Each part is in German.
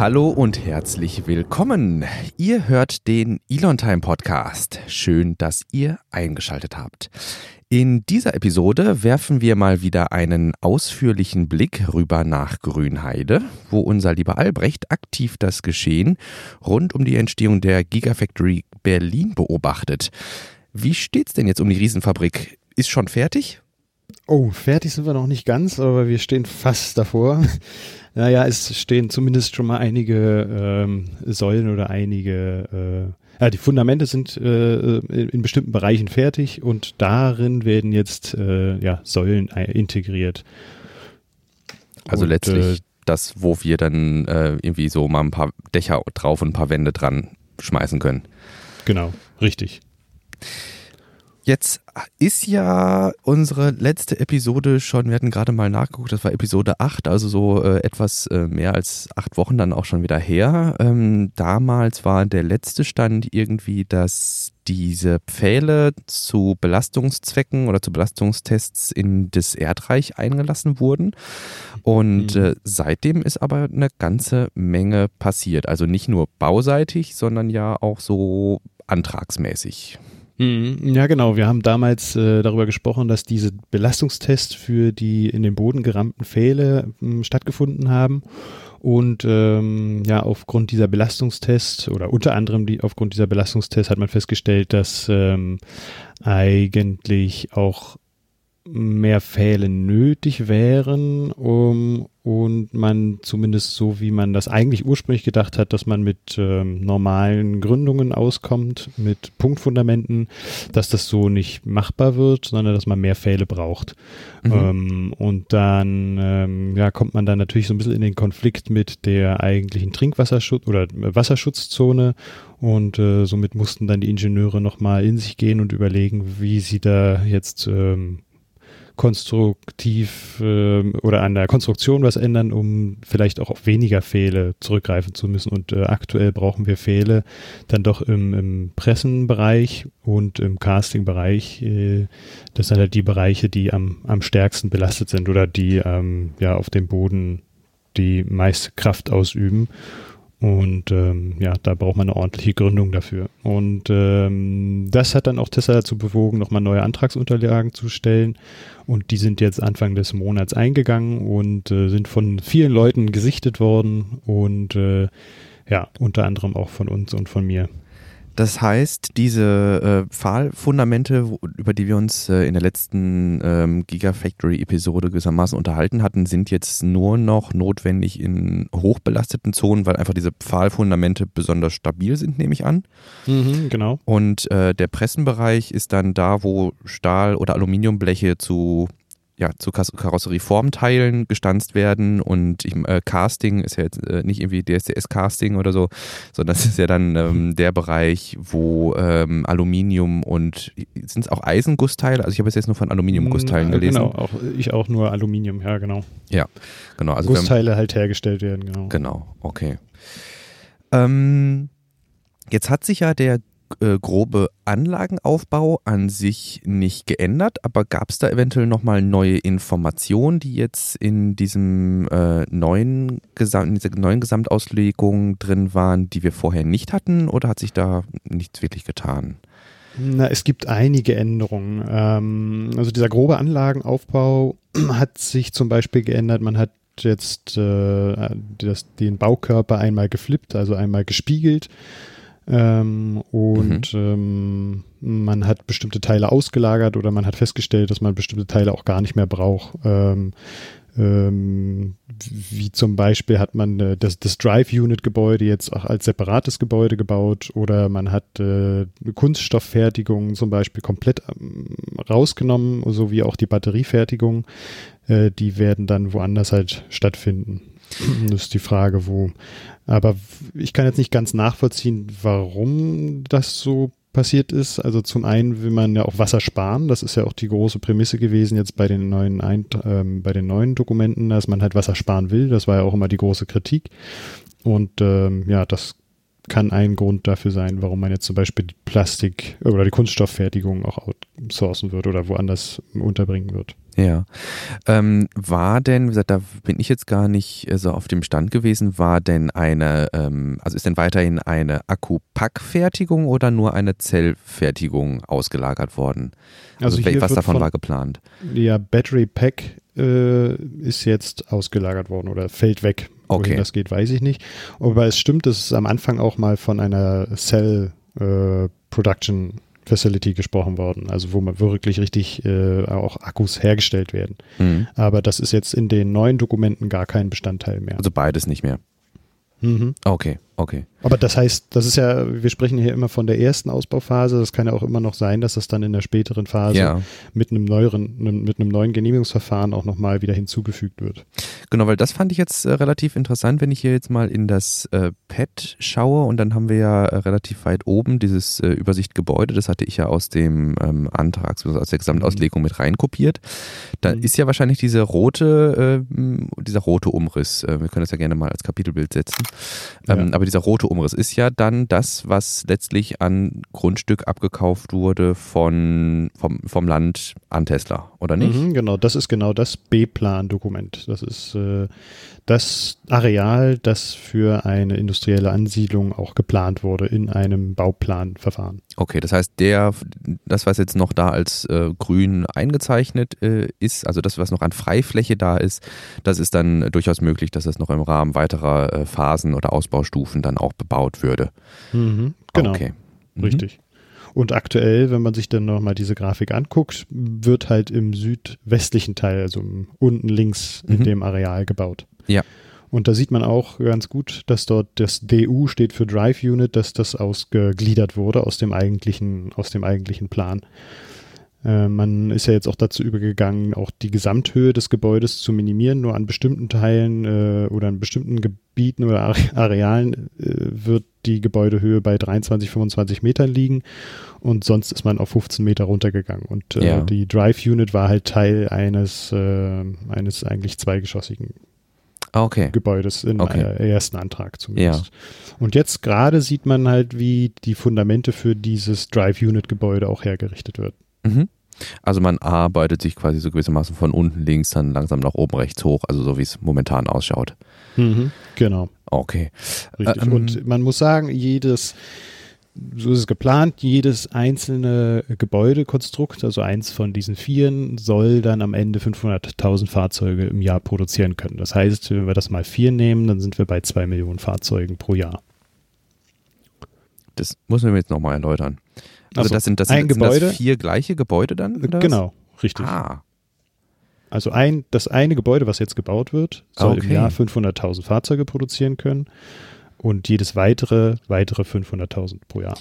Hallo und herzlich willkommen. Ihr hört den Elon Time Podcast. Schön, dass ihr eingeschaltet habt. In dieser Episode werfen wir mal wieder einen ausführlichen Blick rüber nach Grünheide, wo unser lieber Albrecht aktiv das Geschehen rund um die Entstehung der Gigafactory Berlin beobachtet. Wie steht's denn jetzt um die Riesenfabrik? Ist schon fertig? Oh, fertig sind wir noch nicht ganz, aber wir stehen fast davor. naja, es stehen zumindest schon mal einige ähm, Säulen oder einige äh, ja, die Fundamente sind äh, in, in, bestimmten Bereichen fertig und darin werden jetzt äh, ja, Säulen integriert. Also und, letztlich äh, das, wo wir dann äh, irgendwie so mal ein paar Dächer drauf und ein paar Wände dran schmeißen können. Genau, richtig. Jetzt ist ja unsere letzte Episode schon, wir hatten gerade mal nachgeguckt, das war Episode 8, also so äh, etwas äh, mehr als acht Wochen dann auch schon wieder her. Ähm, damals war der letzte Stand irgendwie, dass diese Pfähle zu Belastungszwecken oder zu Belastungstests in das Erdreich eingelassen wurden. Und mhm. äh, seitdem ist aber eine ganze Menge passiert. Also nicht nur bauseitig, sondern ja auch so antragsmäßig. Mhm. Ja, genau. Wir haben damals äh, darüber gesprochen, dass diese Belastungstests für die in den Boden gerammten Pfähle äh, stattgefunden haben. Und ähm, ja, aufgrund dieser Belastungstests oder unter anderem die, aufgrund dieser Belastungstests hat man festgestellt, dass ähm, eigentlich auch mehr Pfähle nötig wären, um und man zumindest so, wie man das eigentlich ursprünglich gedacht hat, dass man mit ähm, normalen Gründungen auskommt, mit Punktfundamenten, dass das so nicht machbar wird, sondern dass man mehr Pfähle braucht. Mhm. Ähm, und dann ähm, ja, kommt man dann natürlich so ein bisschen in den Konflikt mit der eigentlichen Trinkwasserschutz oder Wasserschutzzone und äh, somit mussten dann die Ingenieure nochmal in sich gehen und überlegen, wie sie da jetzt ähm, konstruktiv äh, oder an der Konstruktion was ändern, um vielleicht auch auf weniger Pfähle zurückgreifen zu müssen. Und äh, aktuell brauchen wir Pfähle dann doch im, im Pressenbereich und im Castingbereich. Äh, das sind halt die Bereiche, die am, am stärksten belastet sind oder die ähm, ja auf dem Boden die meiste Kraft ausüben. Und ähm, ja, da braucht man eine ordentliche Gründung dafür. Und ähm, das hat dann auch Tesla dazu bewogen, nochmal neue Antragsunterlagen zu stellen. Und die sind jetzt Anfang des Monats eingegangen und äh, sind von vielen Leuten gesichtet worden und äh, ja, unter anderem auch von uns und von mir. Das heißt, diese äh, Pfahlfundamente, über die wir uns äh, in der letzten ähm, Gigafactory-Episode gewissermaßen unterhalten hatten, sind jetzt nur noch notwendig in hochbelasteten Zonen, weil einfach diese Pfahlfundamente besonders stabil sind, nehme ich an. Mhm, genau. Und äh, der Pressenbereich ist dann da, wo Stahl- oder Aluminiumbleche zu ja, zu Karosserieformteilen gestanzt werden und ich, äh, Casting ist ja jetzt äh, nicht irgendwie DSCS-Casting oder so, sondern das ist ja dann ähm, der Bereich, wo ähm, Aluminium und sind es auch Eisengussteile? Also ich habe es jetzt nur von Aluminiumgussteilen mm, gelesen. Genau, auch, ich auch nur Aluminium, ja genau. Ja, genau. Also Gussteile halt hergestellt werden, genau. Genau, okay. Ähm, jetzt hat sich ja der äh, grobe Anlagenaufbau an sich nicht geändert, aber gab es da eventuell nochmal neue Informationen, die jetzt in diesem äh, neuen Gesam in dieser neuen Gesamtauslegung drin waren, die wir vorher nicht hatten, oder hat sich da nichts wirklich getan? Na, es gibt einige Änderungen. Ähm, also dieser grobe Anlagenaufbau hat sich zum Beispiel geändert. Man hat jetzt äh, das, den Baukörper einmal geflippt, also einmal gespiegelt. Ähm, und mhm. ähm, man hat bestimmte Teile ausgelagert oder man hat festgestellt, dass man bestimmte Teile auch gar nicht mehr braucht. Ähm, ähm, wie zum Beispiel hat man äh, das, das Drive-Unit-Gebäude jetzt auch als separates Gebäude gebaut oder man hat äh, Kunststofffertigung zum Beispiel komplett ähm, rausgenommen, sowie auch die Batteriefertigung. Äh, die werden dann woanders halt stattfinden. Das ist die Frage, wo. Aber ich kann jetzt nicht ganz nachvollziehen, warum das so passiert ist. Also zum einen will man ja auch Wasser sparen. Das ist ja auch die große Prämisse gewesen jetzt bei den neuen Ein ähm, bei den neuen Dokumenten, dass man halt Wasser sparen will. Das war ja auch immer die große Kritik. Und ähm, ja, das kann ein Grund dafür sein, warum man jetzt zum Beispiel die Plastik- oder die Kunststofffertigung auch outsourcen wird oder woanders unterbringen wird. Ja. Ähm, war denn, wie gesagt, da bin ich jetzt gar nicht äh, so auf dem Stand gewesen, war denn eine, ähm, also ist denn weiterhin eine Akkupackfertigung oder nur eine Zellfertigung ausgelagert worden? Also, also was davon von, war geplant? Ja, Battery Pack äh, ist jetzt ausgelagert worden oder fällt weg. Okay. Wohin das geht, weiß ich nicht. Aber es stimmt, dass es am Anfang auch mal von einer Cell äh, Production Facility gesprochen worden, also wo man wirklich richtig äh, auch Akkus hergestellt werden. Mhm. Aber das ist jetzt in den neuen Dokumenten gar kein Bestandteil mehr. Also beides nicht mehr. Mhm. Okay, okay. Aber das heißt, das ist ja, wir sprechen hier immer von der ersten Ausbauphase. Das kann ja auch immer noch sein, dass das dann in der späteren Phase ja. mit einem neueren, mit einem neuen Genehmigungsverfahren auch nochmal wieder hinzugefügt wird. Genau, weil das fand ich jetzt äh, relativ interessant, wenn ich hier jetzt mal in das äh, Pad schaue und dann haben wir ja äh, relativ weit oben dieses äh, Übersicht Gebäude. Das hatte ich ja aus dem ähm, Antrag, also aus der Gesamtauslegung mit reinkopiert. Da mhm. ist ja wahrscheinlich diese rote, äh, dieser rote Umriss. Äh, wir können das ja gerne mal als Kapitelbild setzen. Ähm, ja. Aber dieser rote Umriss ist ja dann das, was letztlich an Grundstück abgekauft wurde von, vom, vom Land an Tesla, oder nicht? Mhm, genau, das ist genau das B-Plan-Dokument. Das ist äh, das Areal, das für eine industrielle Ansiedlung auch geplant wurde in einem Bauplanverfahren. Okay, das heißt, der, das, was jetzt noch da als äh, grün eingezeichnet äh, ist, also das, was noch an Freifläche da ist, das ist dann durchaus möglich, dass das noch im Rahmen weiterer äh, Phasen oder Ausbaustufen dann auch bebaut würde. Mhm, genau. Okay. Mhm. Richtig. Und aktuell, wenn man sich dann nochmal diese Grafik anguckt, wird halt im südwestlichen Teil, also unten links mhm. in dem Areal gebaut. Ja. Und da sieht man auch ganz gut, dass dort das DU steht für Drive Unit, dass das ausgegliedert wurde aus dem eigentlichen, aus dem eigentlichen Plan. Äh, man ist ja jetzt auch dazu übergegangen, auch die Gesamthöhe des Gebäudes zu minimieren. Nur an bestimmten Teilen äh, oder an bestimmten Gebieten oder Arealen äh, wird die Gebäudehöhe bei 23, 25 Metern liegen und sonst ist man auf 15 Meter runtergegangen. Und äh, ja. die Drive Unit war halt Teil eines, äh, eines eigentlich zweigeschossigen okay. Gebäudes in okay. meinem ersten Antrag zumindest. Ja. Und jetzt gerade sieht man halt, wie die Fundamente für dieses Drive Unit Gebäude auch hergerichtet wird. Mhm. Also man arbeitet sich quasi so gewissermaßen von unten links dann langsam nach oben rechts hoch, also so wie es momentan ausschaut. Mhm, genau. Okay. Richtig. Ähm, Und man muss sagen, jedes, so ist es geplant, jedes einzelne Gebäudekonstrukt, also eins von diesen vieren, soll dann am Ende 500.000 Fahrzeuge im Jahr produzieren können. Das heißt, wenn wir das mal vier nehmen, dann sind wir bei zwei Millionen Fahrzeugen pro Jahr. Das muss man jetzt nochmal erläutern. Also, also das sind, das ein sind, Gebäude, das vier gleiche Gebäude dann? Genau, richtig. Ah. Also ein, das eine Gebäude, was jetzt gebaut wird, soll okay. im Jahr 500.000 Fahrzeuge produzieren können und jedes weitere weitere 500.000 pro Jahr.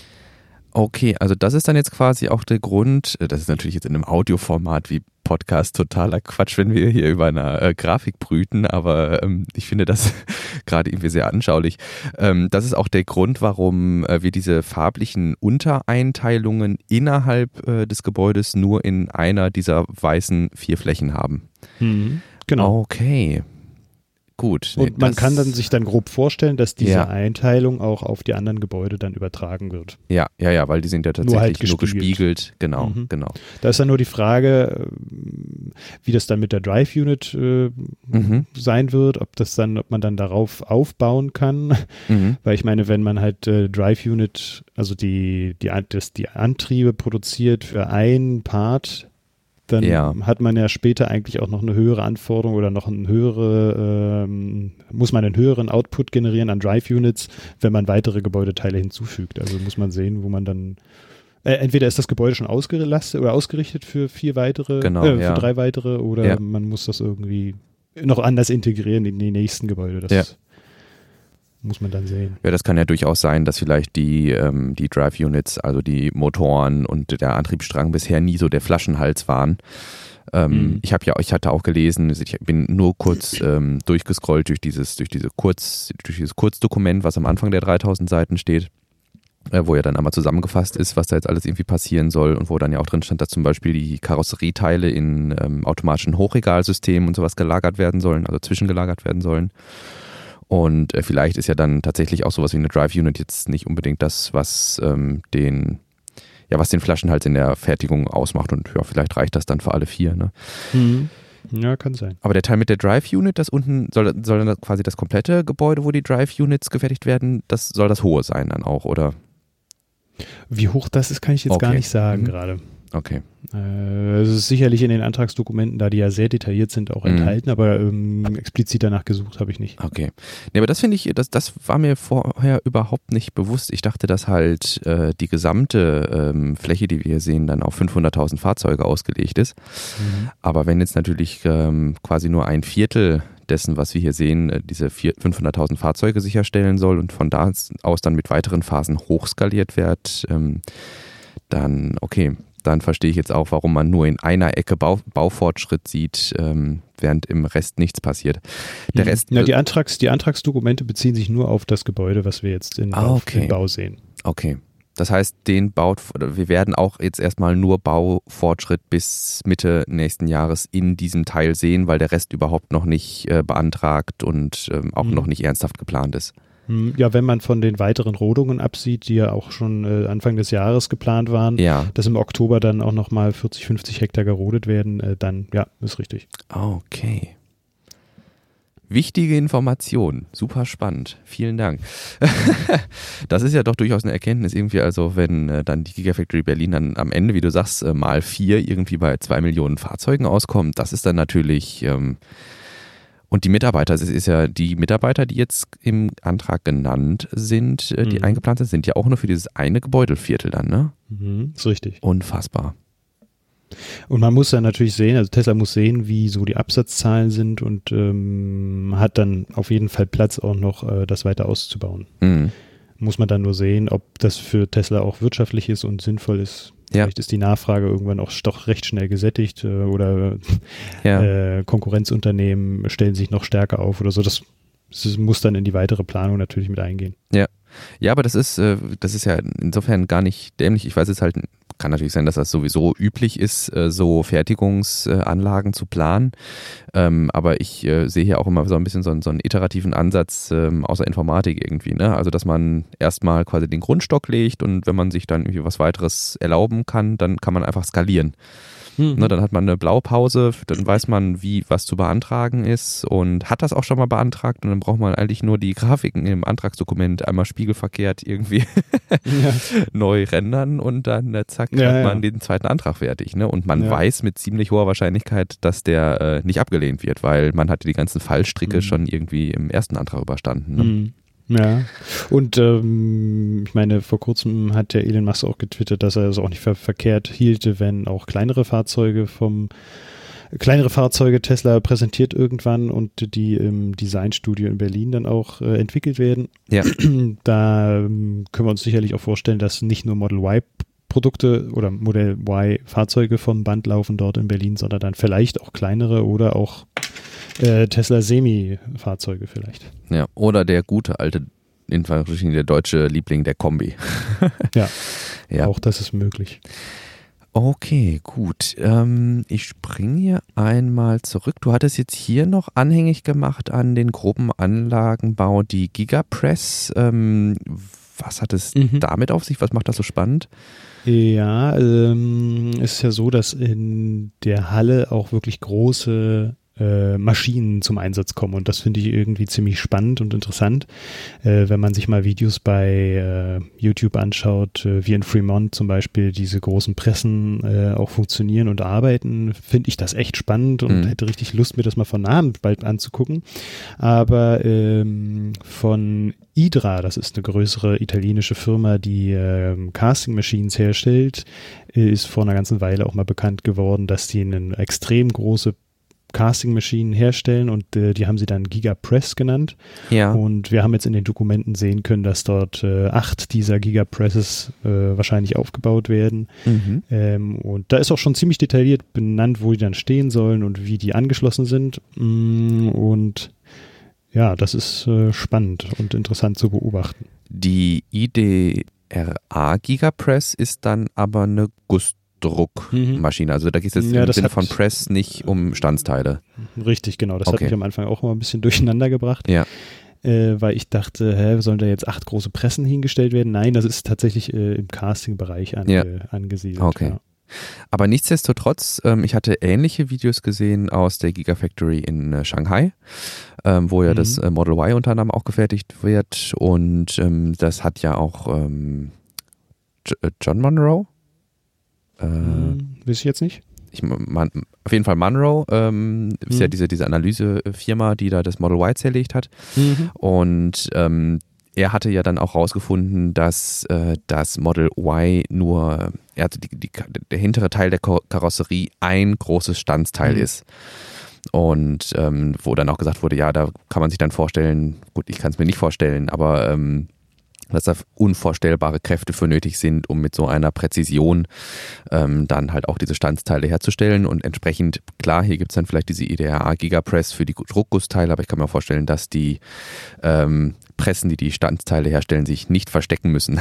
Okay, also das ist dann jetzt quasi auch der Grund, äh, das ist natürlich jetzt in einem Audioformat wie Podcast totaler Quatsch, wenn wir hier über eine äh, Grafik brüten, aber ähm, ich finde das gerade irgendwie sehr anschaulich. Ähm, das ist auch der Grund, warum äh, wir diese farblichen Untereinteilungen innerhalb äh, des Gebäudes nur in einer dieser weißen vier Flächen haben. Mhm, genau. Okay. Gut. Nee, und man kann dann sich dann grob vorstellen, dass diese ja. Einteilung auch auf die anderen Gebäude dann übertragen wird. Ja, ja, ja, weil die sind ja tatsächlich nur, halt gespiegelt. nur gespiegelt. Genau, mhm. genau. Da ist dann nur die Frage, wie das dann mit der Drive Unit äh, mhm. sein wird, ob das dann, ob man dann darauf aufbauen kann. Mhm. Weil ich meine, wenn man halt äh, Drive Unit, also die, die, das, die Antriebe produziert für einen Part dann ja. hat man ja später eigentlich auch noch eine höhere Anforderung oder noch eine höhere, ähm, muss man einen höheren Output generieren an Drive Units, wenn man weitere Gebäudeteile hinzufügt. Also muss man sehen, wo man dann äh, entweder ist das Gebäude schon ausgelastet oder ausgerichtet für vier weitere, genau, äh, für ja. drei weitere oder ja. man muss das irgendwie noch anders integrieren in die nächsten Gebäude. Das. Muss man dann sehen. Ja, das kann ja durchaus sein, dass vielleicht die, ähm, die Drive Units, also die Motoren und der Antriebsstrang bisher nie so der Flaschenhals waren. Ähm, mhm. Ich habe ja, ich hatte auch gelesen, ich bin nur kurz ähm, durchgescrollt durch dieses, durch diese Kurz, durch dieses Kurzdokument, was am Anfang der 3000 Seiten steht, äh, wo ja dann einmal zusammengefasst ist, was da jetzt alles irgendwie passieren soll und wo dann ja auch drin stand, dass zum Beispiel die Karosserieteile in ähm, automatischen Hochregalsystemen und sowas gelagert werden sollen, also zwischengelagert werden sollen. Und äh, vielleicht ist ja dann tatsächlich auch sowas wie eine Drive Unit jetzt nicht unbedingt das, was ähm, den ja, was den Flaschenhals in der Fertigung ausmacht und ja, vielleicht reicht das dann für alle vier. Ne? Mhm. Ja, kann sein. Aber der Teil mit der Drive Unit, das unten soll, soll dann quasi das komplette Gebäude, wo die Drive Units gefertigt werden, das soll das hohe sein dann auch, oder? Wie hoch das ist, kann ich jetzt Okay. gar nicht sagen Mhm. gerade. Okay. Äh, Es ist sicherlich in den Antragsdokumenten, da die ja sehr detailliert sind, auch Mhm. enthalten, aber ähm, explizit danach gesucht habe ich nicht. Okay. Nee, aber das finde ich, das, das war mir vorher überhaupt nicht bewusst. Ich dachte, dass halt äh, die gesamte ähm, Fläche, die wir hier sehen, dann auf 500.000 Fahrzeuge ausgelegt ist. Aber wenn jetzt natürlich ähm, quasi nur ein Viertel dessen, was wir hier sehen, äh, diese vier- 500.000 Fahrzeuge sicherstellen soll und von da aus dann mit weiteren Phasen hochskaliert wird, ähm, dann okay, dann verstehe ich jetzt auch, warum man nur in einer Ecke Bau, Baufortschritt sieht, ähm, während im Rest nichts passiert. Der Mhm. Rest, Ja, die, Antrags, die Antragsdokumente beziehen sich nur auf das Gebäude, was wir jetzt in, Ah, Bau, okay. Bau sehen. Okay. Das heißt, den baut, wir werden auch jetzt erstmal nur Baufortschritt bis Mitte nächsten Jahres in diesem Teil sehen, weil der Rest überhaupt noch nicht äh, beantragt und ähm, auch Mhm. noch nicht ernsthaft geplant ist. Hm, Ja, wenn man von den weiteren Rodungen absieht, die ja auch schon äh, Anfang des Jahres geplant waren, Ja. dass im Oktober dann auch nochmal 40, 50 Hektar gerodet werden, äh, dann ja, ist richtig. Okay. Wichtige Information, super spannend. Vielen Dank. das ist ja doch durchaus eine Erkenntnis irgendwie, also wenn äh, dann die Gigafactory Berlin dann am Ende, wie du sagst, äh, mal vier irgendwie bei zwei Millionen Fahrzeugen auskommt, das ist dann natürlich ähm, und die Mitarbeiter, es ist ja die Mitarbeiter, die jetzt im Antrag genannt sind, äh, die Mhm. eingeplant sind, sind ja auch nur für dieses eine Gebäudeviertel dann, ne? Mhm, ist richtig. Unfassbar. Und man muss dann natürlich sehen, also Tesla muss sehen, wie so die Absatzzahlen sind und ähm, hat dann auf jeden Fall Platz auch noch, äh, das weiter auszubauen. Mhm. Muss man dann nur sehen, ob das für Tesla auch wirtschaftlich ist und sinnvoll ist. Ja. Vielleicht ist die Nachfrage irgendwann auch doch recht schnell gesättigt äh, oder Ja. äh, Konkurrenzunternehmen stellen sich noch stärker auf oder so. Das, das muss dann in die weitere Planung natürlich mit eingehen. Ja, aber das ist, äh, das ist ja insofern gar nicht dämlich. Ich weiß es halt, kann natürlich sein, dass das sowieso üblich ist, äh, so Fertigungsanlagen zu planen. Ähm, aber ich äh, sehe hier auch immer so ein bisschen so einen, so einen iterativen Ansatz ähm, außer Informatik irgendwie. Ne? Also, dass man erstmal quasi den Grundstock legt und wenn man sich dann irgendwie was weiteres erlauben kann, dann kann man einfach skalieren. Ne, dann hat man eine Blaupause, dann weiß man, wie was zu beantragen ist und hat das auch schon mal beantragt und dann braucht man eigentlich nur die Grafiken im Antragsdokument einmal spiegelverkehrt irgendwie ja. neu rendern und dann äh, zack Ja, man ja. den zweiten Antrag fertig. Ne? Und man Ja. weiß mit ziemlich hoher Wahrscheinlichkeit, dass der äh, nicht abgelehnt wird, weil man hatte die ganzen Fallstricke Mhm. schon irgendwie im ersten Antrag überstanden. Ne? Mhm. Ja, und ähm, ich meine, vor kurzem hat der Elon Musk auch getwittert, dass er es auch nicht ver verkehrt hielte, wenn auch kleinere Fahrzeuge vom kleinere Fahrzeuge Tesla präsentiert irgendwann und die im Designstudio in Berlin dann auch äh, entwickelt werden. Ja. Da ähm, können wir uns sicherlich auch vorstellen, dass nicht nur Model Y Produkte oder Model Y Fahrzeuge vom Band laufen dort in Berlin, sondern dann vielleicht auch kleinere oder auch äh, Tesla Semi-Fahrzeuge vielleicht. Ja. Oder der gute alte, in der deutsche Liebling, der Kombi. Ja. Ja. Auch das ist möglich. Okay, gut. Ähm, ich springe hier einmal zurück. Du hattest jetzt hier noch anhängig gemacht an den groben Anlagenbau die Gigapress. Ähm, was hat es Mhm. damit auf sich? Was macht das so spannend? Ja, ähm, ist ja so, dass in der Halle auch wirklich große äh, Maschinen zum Einsatz kommen und das finde ich irgendwie ziemlich spannend und interessant. Äh, wenn man sich mal Videos bei äh, YouTube anschaut, äh, wie in Fremont zum Beispiel diese großen Pressen äh, auch funktionieren und arbeiten, finde ich das echt spannend und Mhm. hätte richtig Lust, mir das mal von nahem bald anzugucken. Aber ähm, von Idra, das ist eine größere italienische Firma, die ähm, Casting Machines herstellt, ist vor einer ganzen Weile auch mal bekannt geworden, dass die eine extrem große Casting-Maschinen herstellen und äh, die haben sie dann Gigapress genannt. Ja. Und wir haben jetzt in den Dokumenten sehen können, dass dort äh, acht dieser Gigapresses äh, wahrscheinlich aufgebaut werden. Mhm. Ähm, und da ist auch schon ziemlich detailliert benannt, wo die dann stehen sollen und wie die angeschlossen sind. Mm, Und ja, das ist äh, spannend und interessant zu beobachten. Die IDRA Gigapress ist dann aber eine Gussdruckmaschine. Also da geht es jetzt Ja, im Sinne hat- von Press nicht um Standsteile. Richtig, genau. Das hat Okay. mich am Anfang auch immer ein bisschen durcheinander gebracht. Ja. äh, weil ich dachte, hä, sollen da jetzt acht große Pressen hingestellt werden? Nein, das ist tatsächlich äh, im Casting-Bereich ange Ja. angesiedelt. Okay. Ja. Aber nichtsdestotrotz, ähm, ich hatte ähnliche Videos gesehen aus der Gigafactory in äh, Shanghai, ähm, wo ja Mhm. das äh, Model Y unter anderem auch gefertigt wird. Und ähm, das hat ja auch ähm, äh, John Monroe. Äh, Hm, weiß ich jetzt nicht. ich, man, auf jeden Fall Monroe ähm, ist ja Mhm. diese, diese Analysefirma, die da das Model Y zerlegt hat. Und ähm, er hatte ja dann auch rausgefunden, dass äh, das Model Y nur, er hatte die, die, der hintere Teil der Karosserie ein großes Standsteil Mhm. ist. Und ähm, wo dann auch gesagt wurde, ja, da kann man sich dann vorstellen, gut, ich kann es mir nicht vorstellen, aber ähm, dass da unvorstellbare Kräfte für nötig sind, um mit so einer Präzision ähm, dann halt auch diese Standsteile herzustellen. Und entsprechend, klar, hier gibt es dann vielleicht diese IDRA Gigapress für die Druckgussteile, aber ich kann mir vorstellen, dass die ähm, Pressen, die die Standsteile herstellen, sich nicht verstecken müssen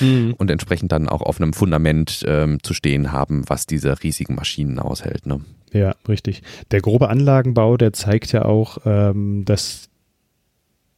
Mhm. und entsprechend dann auch auf einem Fundament ähm, zu stehen haben, was diese riesigen Maschinen aushält. Ne? Ja, richtig. Der grobe Anlagenbau, der zeigt ja auch, ähm, dass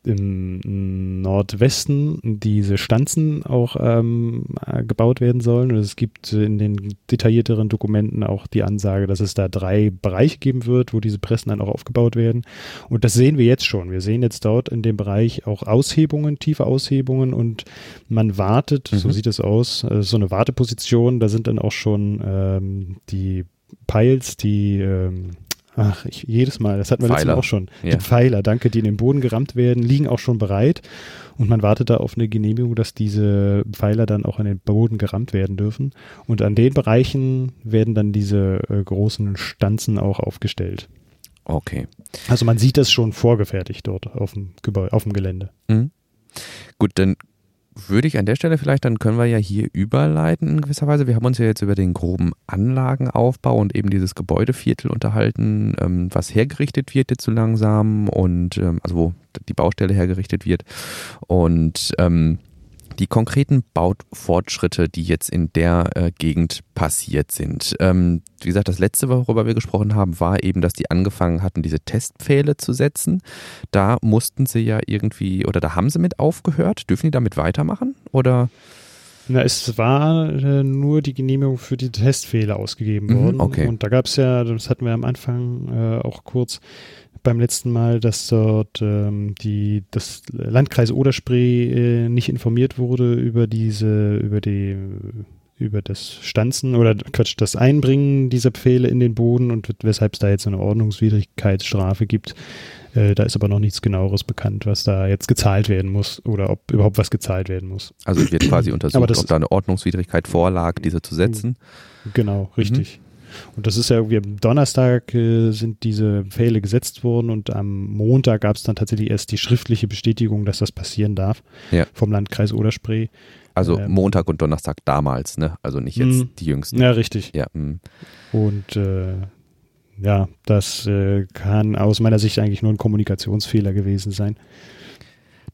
im Nordwesten diese Stanzen auch ähm, äh, gebaut werden sollen. Und es gibt in den detaillierteren Dokumenten auch die Ansage, dass es da drei Bereiche geben wird, wo diese Pressen dann auch aufgebaut werden. Und das sehen wir jetzt schon. Wir sehen jetzt dort in dem Bereich auch Aushebungen, tiefe Aushebungen und man wartet, so Mhm. sieht es aus, äh, so eine Warteposition. Da sind dann auch schon ähm, die Piles, die ähm, Ach, ich, jedes Mal, das hatten wir letztes Mal auch schon. Ja. Die Pfeiler, danke, die in den Boden gerammt werden, liegen auch schon bereit. Und man wartet da auf eine Genehmigung, dass diese Pfeiler dann auch an den Boden gerammt werden dürfen. Und an den Bereichen werden dann diese äh, großen Stanzen auch aufgestellt. Okay. Also man sieht das schon vorgefertigt dort auf dem, Gebäude, auf dem Gelände. Mhm. Gut, dann würde ich an der Stelle vielleicht, dann können wir ja hier überleiten in gewisser Weise. Wir haben uns ja jetzt über den groben Anlagenaufbau und eben dieses Gebäudeviertel unterhalten, ähm, was hergerichtet wird jetzt so langsam und ähm, also wo die Baustelle hergerichtet wird. Und ähm, die konkreten Baufortschritte, die jetzt in der äh, Gegend passiert sind. Ähm, wie gesagt, das letzte, worüber wir gesprochen haben, war eben, dass die angefangen hatten, diese Testpfähle zu setzen. Da mussten sie ja irgendwie, oder da haben sie mit aufgehört. Dürfen die damit weitermachen? Oder? Na, es war äh, nur die Genehmigung für die Testfehler ausgegeben Mhm, worden. okay. Und da gab es ja, das hatten wir am Anfang äh, auch kurz beim letzten Mal, dass dort ähm, die, das Landkreis Oderspree äh, nicht informiert wurde über diese, über die über das Stanzen oder Quatsch, das Einbringen dieser Pfähle in den Boden und weshalb es da jetzt eine Ordnungswidrigkeitsstrafe gibt. Äh, da ist aber noch nichts genaueres bekannt, was da jetzt gezahlt werden muss oder ob überhaupt was gezahlt werden muss. Also wird quasi untersucht, das- ob da eine Ordnungswidrigkeit vorlag, diese zu setzen. Genau, richtig. Und das ist ja irgendwie am Donnerstag äh, sind diese Pfähle gesetzt worden und am Montag gab es dann tatsächlich erst die schriftliche Bestätigung, dass das passieren darf Ja. vom Landkreis Oderspree. Also Ähm. Montag und Donnerstag damals, ne? Also nicht jetzt Mhm. die jüngsten. Ja, richtig. Ja, mh. Und äh, ja, das äh, kann aus meiner Sicht eigentlich nur ein Kommunikationsfehler gewesen sein.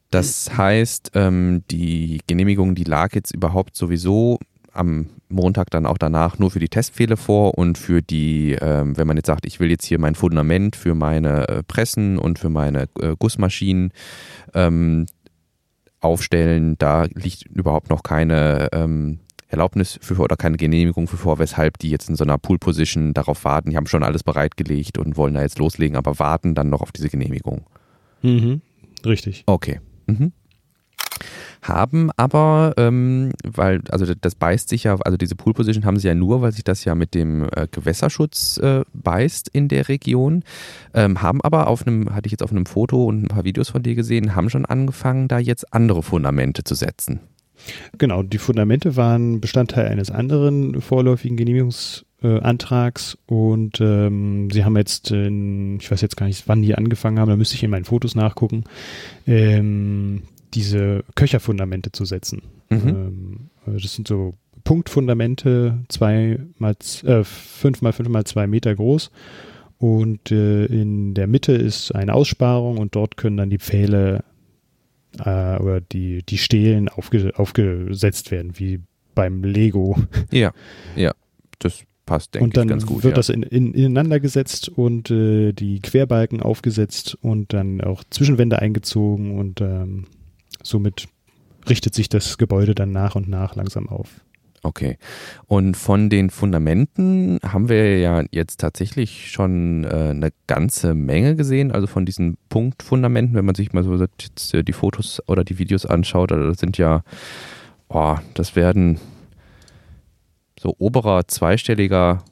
Das heißt, ähm, die Genehmigung, die lag jetzt überhaupt sowieso am Montag dann auch danach nur für die Testfehler vor und für die, ähm, wenn man jetzt sagt, ich will jetzt hier mein Fundament für meine äh, Pressen und für meine äh, Gussmaschinen ähm, aufstellen, da liegt überhaupt noch keine ähm, Erlaubnis für oder keine Genehmigung für vor, weshalb die jetzt in so einer Pool-Position darauf warten. Die haben schon alles bereitgelegt und wollen da jetzt loslegen, aber warten dann noch auf diese Genehmigung. Mhm. Richtig. Okay. Mhm. Haben aber, ähm, weil, also das beißt sich ja, also diese Pool Position haben sie ja nur, weil sich das ja mit dem äh, Gewässerschutz äh, beißt in der Region. Ähm, haben aber auf einem, hatte ich jetzt auf einem Foto und ein paar Videos von dir gesehen, haben schon angefangen, da jetzt andere Fundamente zu setzen. Genau, die Fundamente waren Bestandteil eines anderen vorläufigen Genehmigungsantrags und ähm, sie haben jetzt, in, ich weiß jetzt gar nicht, wann die angefangen haben, da müsste ich in meinen Fotos nachgucken, ähm, diese Köcherfundamente zu setzen. Mhm. Ähm, also das sind so Punktfundamente, zwei mal, äh, fünf mal fünf mal zwei Meter groß. Und äh, in der Mitte ist eine Aussparung und dort können dann die Pfähle äh, oder die, die Stelen aufge, aufgesetzt werden, wie beim Lego. Ja, ja, das passt, denke und dann ich, ganz gut. wird ja. das in, in, ineinander gesetzt und äh, die Querbalken aufgesetzt und dann auch Zwischenwände eingezogen und ähm, somit richtet sich das Gebäude dann nach und nach langsam auf. Okay. Und von den Fundamenten haben wir ja jetzt tatsächlich schon äh, eine ganze Menge gesehen. Also von diesen Punktfundamenten, wenn man sich mal so jetzt, äh, die Fotos oder die Videos anschaut, also das sind ja, oh, das werden so oberer zweistelliger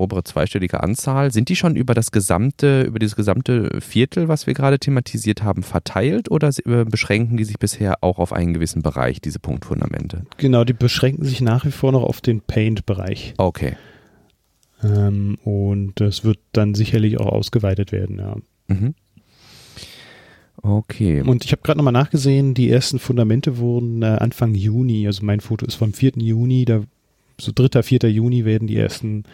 obere zweistellige Anzahl. Sind die schon über das gesamte, über dieses gesamte Viertel, was wir gerade thematisiert haben, verteilt oder äh, beschränken die sich bisher auch auf einen gewissen Bereich, diese Punktfundamente? Genau, die beschränken sich nach wie vor noch auf den Paint-Bereich. Okay. Ähm, und das wird dann sicherlich auch ausgeweitet werden, ja. Mhm. Okay. Und ich habe gerade nochmal nachgesehen, die ersten Fundamente wurden äh, Anfang Juni, also mein Foto ist vom 4. Juni, da so 3., 4. Juni werden die ersten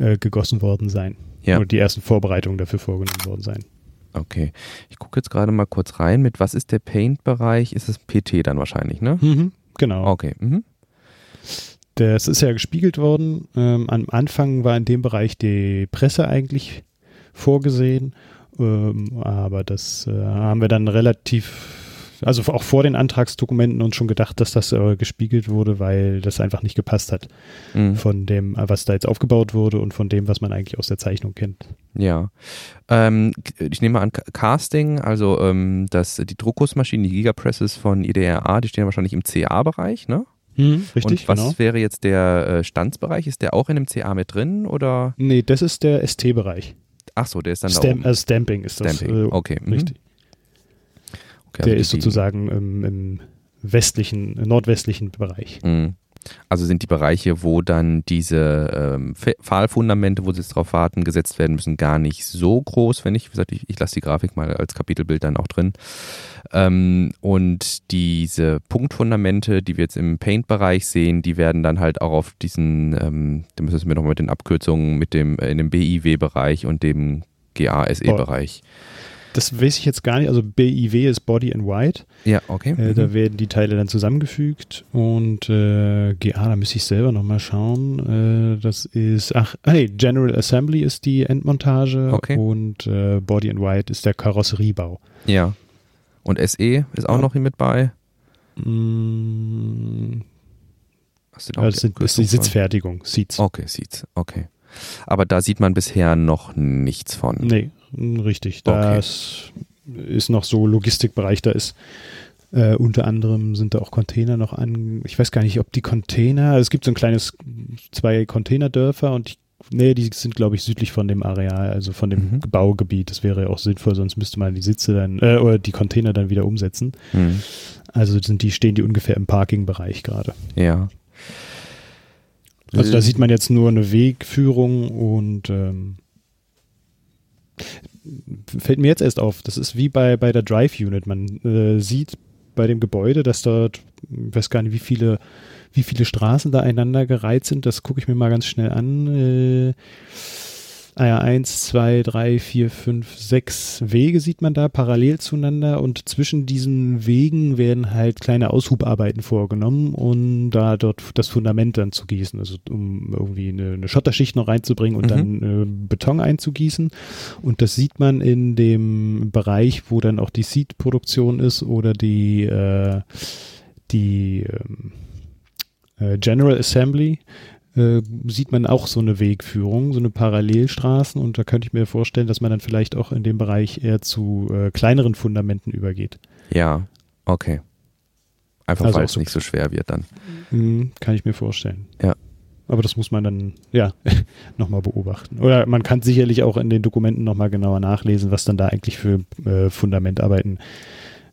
äh, gegossen worden sein. Ja. Oder die ersten Vorbereitungen dafür vorgenommen worden sein. Okay. Ich gucke jetzt gerade mal kurz rein. Mit was ist der Paint-Bereich? Ist es PT dann wahrscheinlich, ne? Mhm, genau. Okay. Mhm. Das ist ja gespiegelt worden. Ähm, am Anfang war in dem Bereich die Presse eigentlich vorgesehen, ähm, aber das äh, haben wir dann relativ, also auch vor den Antragsdokumenten uns schon gedacht, dass das äh, gespiegelt wurde, weil das einfach nicht gepasst hat Mhm. von dem, äh, was da jetzt aufgebaut wurde und von dem, was man eigentlich aus der Zeichnung kennt. Ja. Ähm, ich nehme an, Ca- Casting, also ähm, das, die Druckgussmaschinen, die Gigapresses von IDRA, die stehen wahrscheinlich im CA-Bereich, ne? Richtig, Und was genau. wäre jetzt der äh, Standsbereich? Ist der auch in dem CA mit drin oder? Nee, das ist der ST-Bereich. Ach so, der ist dann da Stamp, oben. äh, Stamping ist das. Stamping, äh, okay. mhm. Richtig. Okay, der also ist die- die- sozusagen im, im westlichen, äh, nordwestlichen Bereich. Mhm. Also sind die Bereiche, wo dann diese ähm, Pfahlfundamente, wo sie jetzt drauf warten, gesetzt werden müssen, gar nicht so groß, wenn ich, wie gesagt, ich, ich lasse die Grafik mal als Kapitelbild dann auch drin. Ähm, und diese Punktfundamente, die wir jetzt im Paint-Bereich sehen, die werden dann halt auch auf diesen, ähm, da müssen wir nochmal mit den Abkürzungen, mit dem, äh, in dem BIW-Bereich und dem GASE-Bereich. Das weiß ich jetzt gar nicht. Also BIW ist Body and White. Ja, okay. Äh, Mhm. Da werden die Teile dann zusammengefügt. Und äh, GA, da müsste ich selber nochmal schauen. Äh, das ist, ach, nee, General Assembly ist die Endmontage. Okay. Und äh, Body and White ist der Karosseriebau. ja. Und SE ist auch Ja. noch hier mit bei. Mm, Hast du auch das, sind, ist die? Sitzfertigung, Seats. Okay, sieht's. Okay. Aber da sieht man bisher noch nichts von. Nee, richtig. Okay. Das ist noch so Logistikbereich, da ist äh, unter anderem sind da auch Container noch an. Ich weiß gar nicht, ob die Container, es gibt so ein kleines, zwei Containerdörfer und ich, nee, die sind, glaube ich, südlich von dem Areal, also von dem Mhm. Baugebiet. Das wäre ja auch sinnvoll, sonst müsste man die Sitze dann, äh, oder die Container dann wieder umsetzen. Hm. Also sind die, stehen die ungefähr im Parkingbereich gerade. Ja. Also da sieht man jetzt nur eine Wegführung und ähm, fällt mir jetzt erst auf, das ist wie bei, bei der Drive Unit. Man äh, sieht bei dem Gebäude, dass dort, ich weiß gar nicht, wie viele, wie viele Straßen da einander gereiht sind. Das gucke ich mir mal ganz schnell an. Äh, ah ja, eins, zwei, drei, vier, fünf, sechs Wege sieht man da parallel zueinander und zwischen diesen Wegen werden halt kleine Aushubarbeiten vorgenommen, um da dort das Fundament dann zu gießen, also um irgendwie eine, eine Schotterschicht noch reinzubringen und Mhm. dann äh, Beton einzugießen. Und das sieht man in dem Bereich, wo dann auch die Seed-Produktion ist oder die, äh, die ähm, äh, General Assembly äh, sieht man auch so eine Wegführung, so eine Parallelstraßen und da könnte ich mir vorstellen, dass man dann vielleicht auch in dem Bereich eher zu äh, kleineren Fundamenten übergeht. Ja, okay. Einfach Also weil es so- nicht so schwer wird dann. Mhm, kann ich mir vorstellen. Ja. Aber das muss man dann, ja, nochmal beobachten. Oder man kann sicherlich auch in den Dokumenten nochmal genauer nachlesen, was dann da eigentlich für äh, Fundamentarbeiten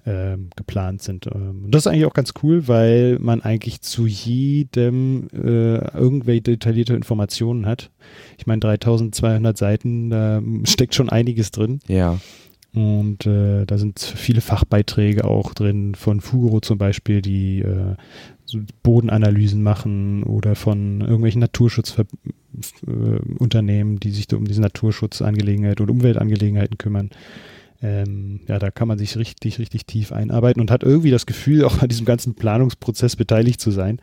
ähm, geplant sind. Ähm, und das ist eigentlich auch ganz cool, weil man eigentlich zu jedem äh, irgendwelche detaillierte Informationen hat. Ich meine, 3200 Seiten, da steckt schon einiges drin. Ja. Und äh, da sind viele Fachbeiträge auch drin, von Fugro zum Beispiel, die äh, so Bodenanalysen machen oder von irgendwelchen Naturschutzunternehmen, äh, die sich da um diese Naturschutzangelegenheiten und Umweltangelegenheiten kümmern. Ähm, ja, da kann man sich richtig, richtig tief einarbeiten und hat irgendwie das Gefühl, auch an diesem ganzen Planungsprozess beteiligt zu sein.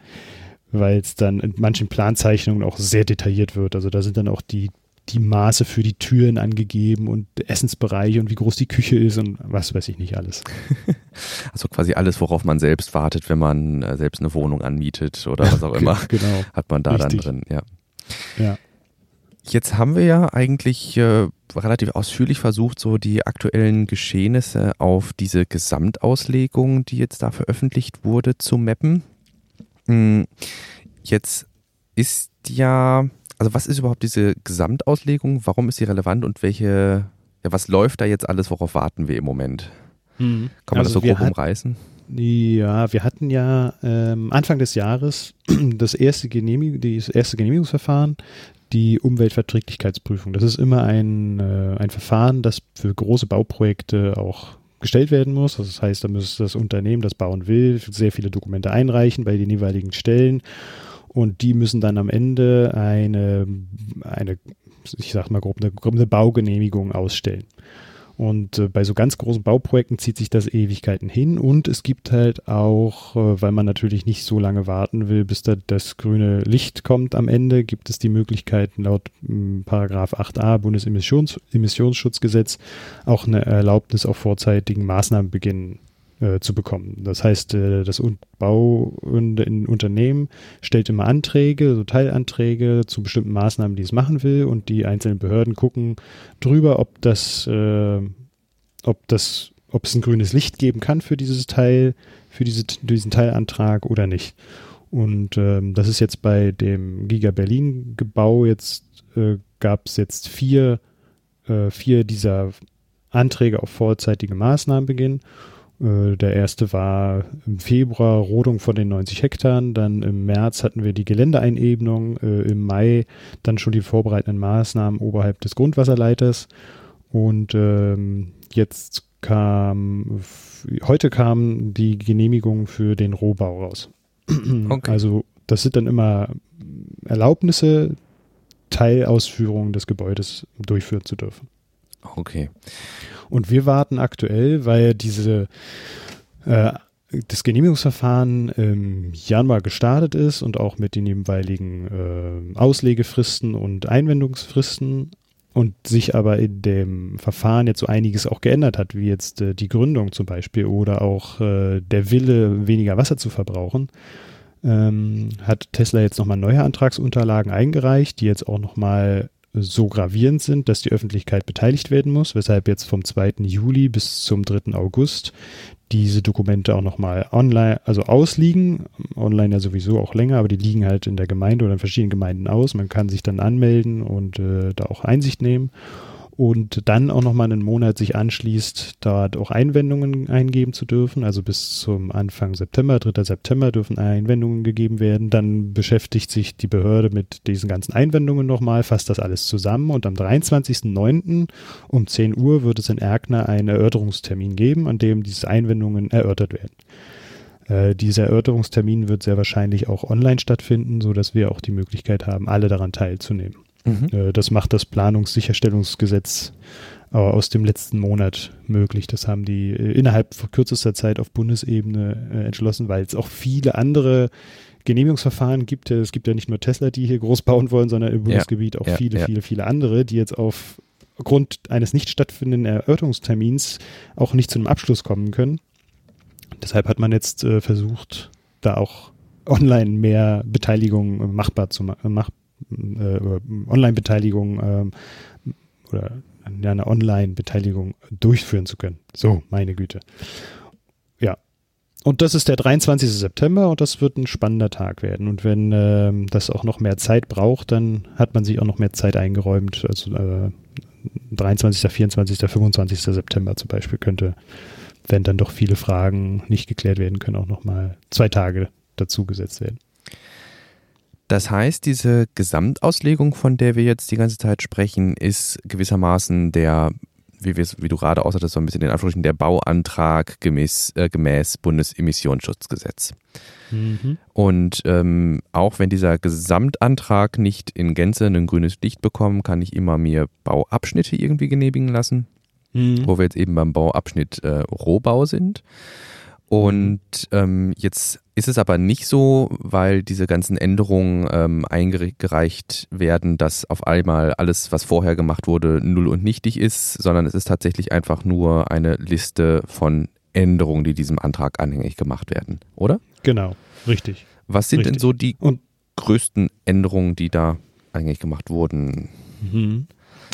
weil es dann in manchen Planzeichnungen auch sehr detailliert wird. Also da sind dann auch die, die Maße für die Türen angegeben und Essensbereiche und wie groß die Küche ist und was weiß ich nicht alles. Also quasi alles, worauf man selbst wartet, wenn man äh, selbst eine Wohnung anmietet oder was auch immer, genau. hat man da Richtig. dann drin, ja. Ja. Jetzt haben wir ja eigentlich äh, relativ ausführlich versucht, so die aktuellen Geschehnisse auf diese Gesamtauslegung, die jetzt da veröffentlicht wurde, zu mappen. Hm, Jetzt ist ja, also was ist überhaupt diese Gesamtauslegung? Warum ist sie relevant und welche, ja, was läuft da jetzt alles? Worauf warten wir im Moment? Kann man Also das so wir grob hat- umreißen? Ja, wir hatten ja ähm, Anfang des Jahres das erste, Genehmig das erste Genehmigungsverfahren, die Umweltverträglichkeitsprüfung. Das ist immer ein, äh, ein Verfahren, das für große Bauprojekte auch gestellt werden muss. Das heißt, da muss das Unternehmen, das bauen will, sehr viele Dokumente einreichen bei den jeweiligen Stellen und die müssen dann am Ende eine, eine ich sag mal grob, eine, eine Baugenehmigung ausstellen. Und äh, bei so ganz großen Bauprojekten zieht sich das Ewigkeiten hin. Und es gibt halt auch, äh, weil man natürlich nicht so lange warten will, bis da das grüne Licht kommt am Ende, gibt es die Möglichkeit laut mh, Paragraph 8a Bundesemissionsschutzgesetz auch eine Erlaubnis auf vorzeitigen Maßnahmenbeginn äh, zu bekommen. Das heißt, äh, das Un Bau ein Unternehmen stellt immer Anträge, so Teilanträge zu bestimmten Maßnahmen, die es machen will und die einzelnen Behörden gucken drüber, ob das, äh, ob das, ob es ein grünes Licht geben kann für dieses Teil, für diese, diesen Teilantrag oder nicht. Und ähm, das ist jetzt bei dem Giga Berlin Gebau jetzt äh, gab es jetzt vier, vier dieser Anträge auf vorzeitige Maßnahmenbeginn. Äh, Der erste war im Februar Rodung von den 90 Hektar, dann im März hatten wir die Geländeeinebnung, äh, im Mai dann schon die vorbereitenden Maßnahmen oberhalb des Grundwasserleiters und ähm, jetzt kam, heute kam die Genehmigung für den Rohbau raus. Okay. Also das sind dann immer Erlaubnisse, Teilausführungen des Gebäudes durchführen zu dürfen. Okay. Und wir warten aktuell, weil diese äh, das Genehmigungsverfahren im Januar gestartet ist und auch mit den jeweiligen äh, Auslegefristen und Einwendungsfristen und sich aber in dem Verfahren jetzt so einiges auch geändert hat, wie jetzt äh, die Gründung zum Beispiel oder auch äh, der Wille, weniger Wasser zu verbrauchen, ähm, hat Tesla jetzt nochmal neue Antragsunterlagen eingereicht, die jetzt auch nochmal so gravierend sind, dass die Öffentlichkeit beteiligt werden muss, weshalb jetzt vom 2. Juli bis zum 3. August diese Dokumente auch nochmal online, also ausliegen. Online ja sowieso auch länger, aber die liegen halt in der Gemeinde oder in verschiedenen Gemeinden aus. Man kann sich dann anmelden und äh, da auch Einsicht nehmen. Und dann auch nochmal einen Monat sich anschließt, dort auch Einwendungen eingeben zu dürfen. Also bis zum Anfang September, 3. September dürfen Einwendungen gegeben werden. Dann beschäftigt sich die Behörde mit diesen ganzen Einwendungen nochmal, fasst das alles zusammen und am 23.09. um 10 Uhr wird es in Erkner einen Erörterungstermin geben, an dem diese Einwendungen erörtert werden. Äh, dieser Erörterungstermin wird sehr wahrscheinlich auch online stattfinden, sodass wir auch die Möglichkeit haben, alle daran teilzunehmen. Mhm. Äh, Das macht das Planungssicherstellungsgesetz äh, aus dem letzten Monat möglich. Das haben die äh, innerhalb kürzester Zeit auf Bundesebene entschlossen, weil es auch viele andere Genehmigungsverfahren gibt. Es gibt ja nicht nur Tesla, die hier groß bauen wollen, sondern im Bundesgebiet auch ja, viele, ja. viele, viele andere, die jetzt aufgrund eines nicht stattfindenden Erörterungstermins auch nicht zu einem Abschluss kommen können. Deshalb hat man jetzt versucht, da auch online mehr Beteiligung machbar zu machen, mach, äh, oder Online-Beteiligung ähm, oder ja, eine Online-Beteiligung durchführen zu können. So, meine Güte. Ja. Und das ist der 23. September und das wird ein spannender Tag werden. Und wenn ähm, das auch noch mehr Zeit braucht, dann hat man sich auch noch mehr Zeit eingeräumt. Also äh, 23., 24., 25. September zum Beispiel könnte, wenn dann doch viele Fragen nicht geklärt werden können, auch nochmal zwei Tage dazu gesetzt werden. Das heißt, diese Gesamtauslegung, von der wir jetzt die ganze Zeit sprechen, ist gewissermaßen der, wie, wie du gerade aussattest, so ein bisschen den Anführungsstrichen, der Bauantrag gemäß, äh, gemäß Bundesemissionsschutzgesetz. Und ähm, auch wenn dieser Gesamtantrag nicht in Gänze ein grünes Licht bekommt, kann ich immer mir Bauabschnitte irgendwie genehmigen lassen, wo wir jetzt eben beim Bauabschnitt äh, Rohbau sind. Und ähm, jetzt ist es aber nicht so, weil diese ganzen Änderungen ähm, eingereicht werden, dass auf einmal alles, was vorher gemacht wurde, null und nichtig ist, sondern es ist tatsächlich einfach nur eine Liste von Änderungen, die diesem Antrag anhängig gemacht werden, oder? Genau, richtig. Was sind Richtig. denn so die Und größten Änderungen, die da eigentlich gemacht wurden? Mhm.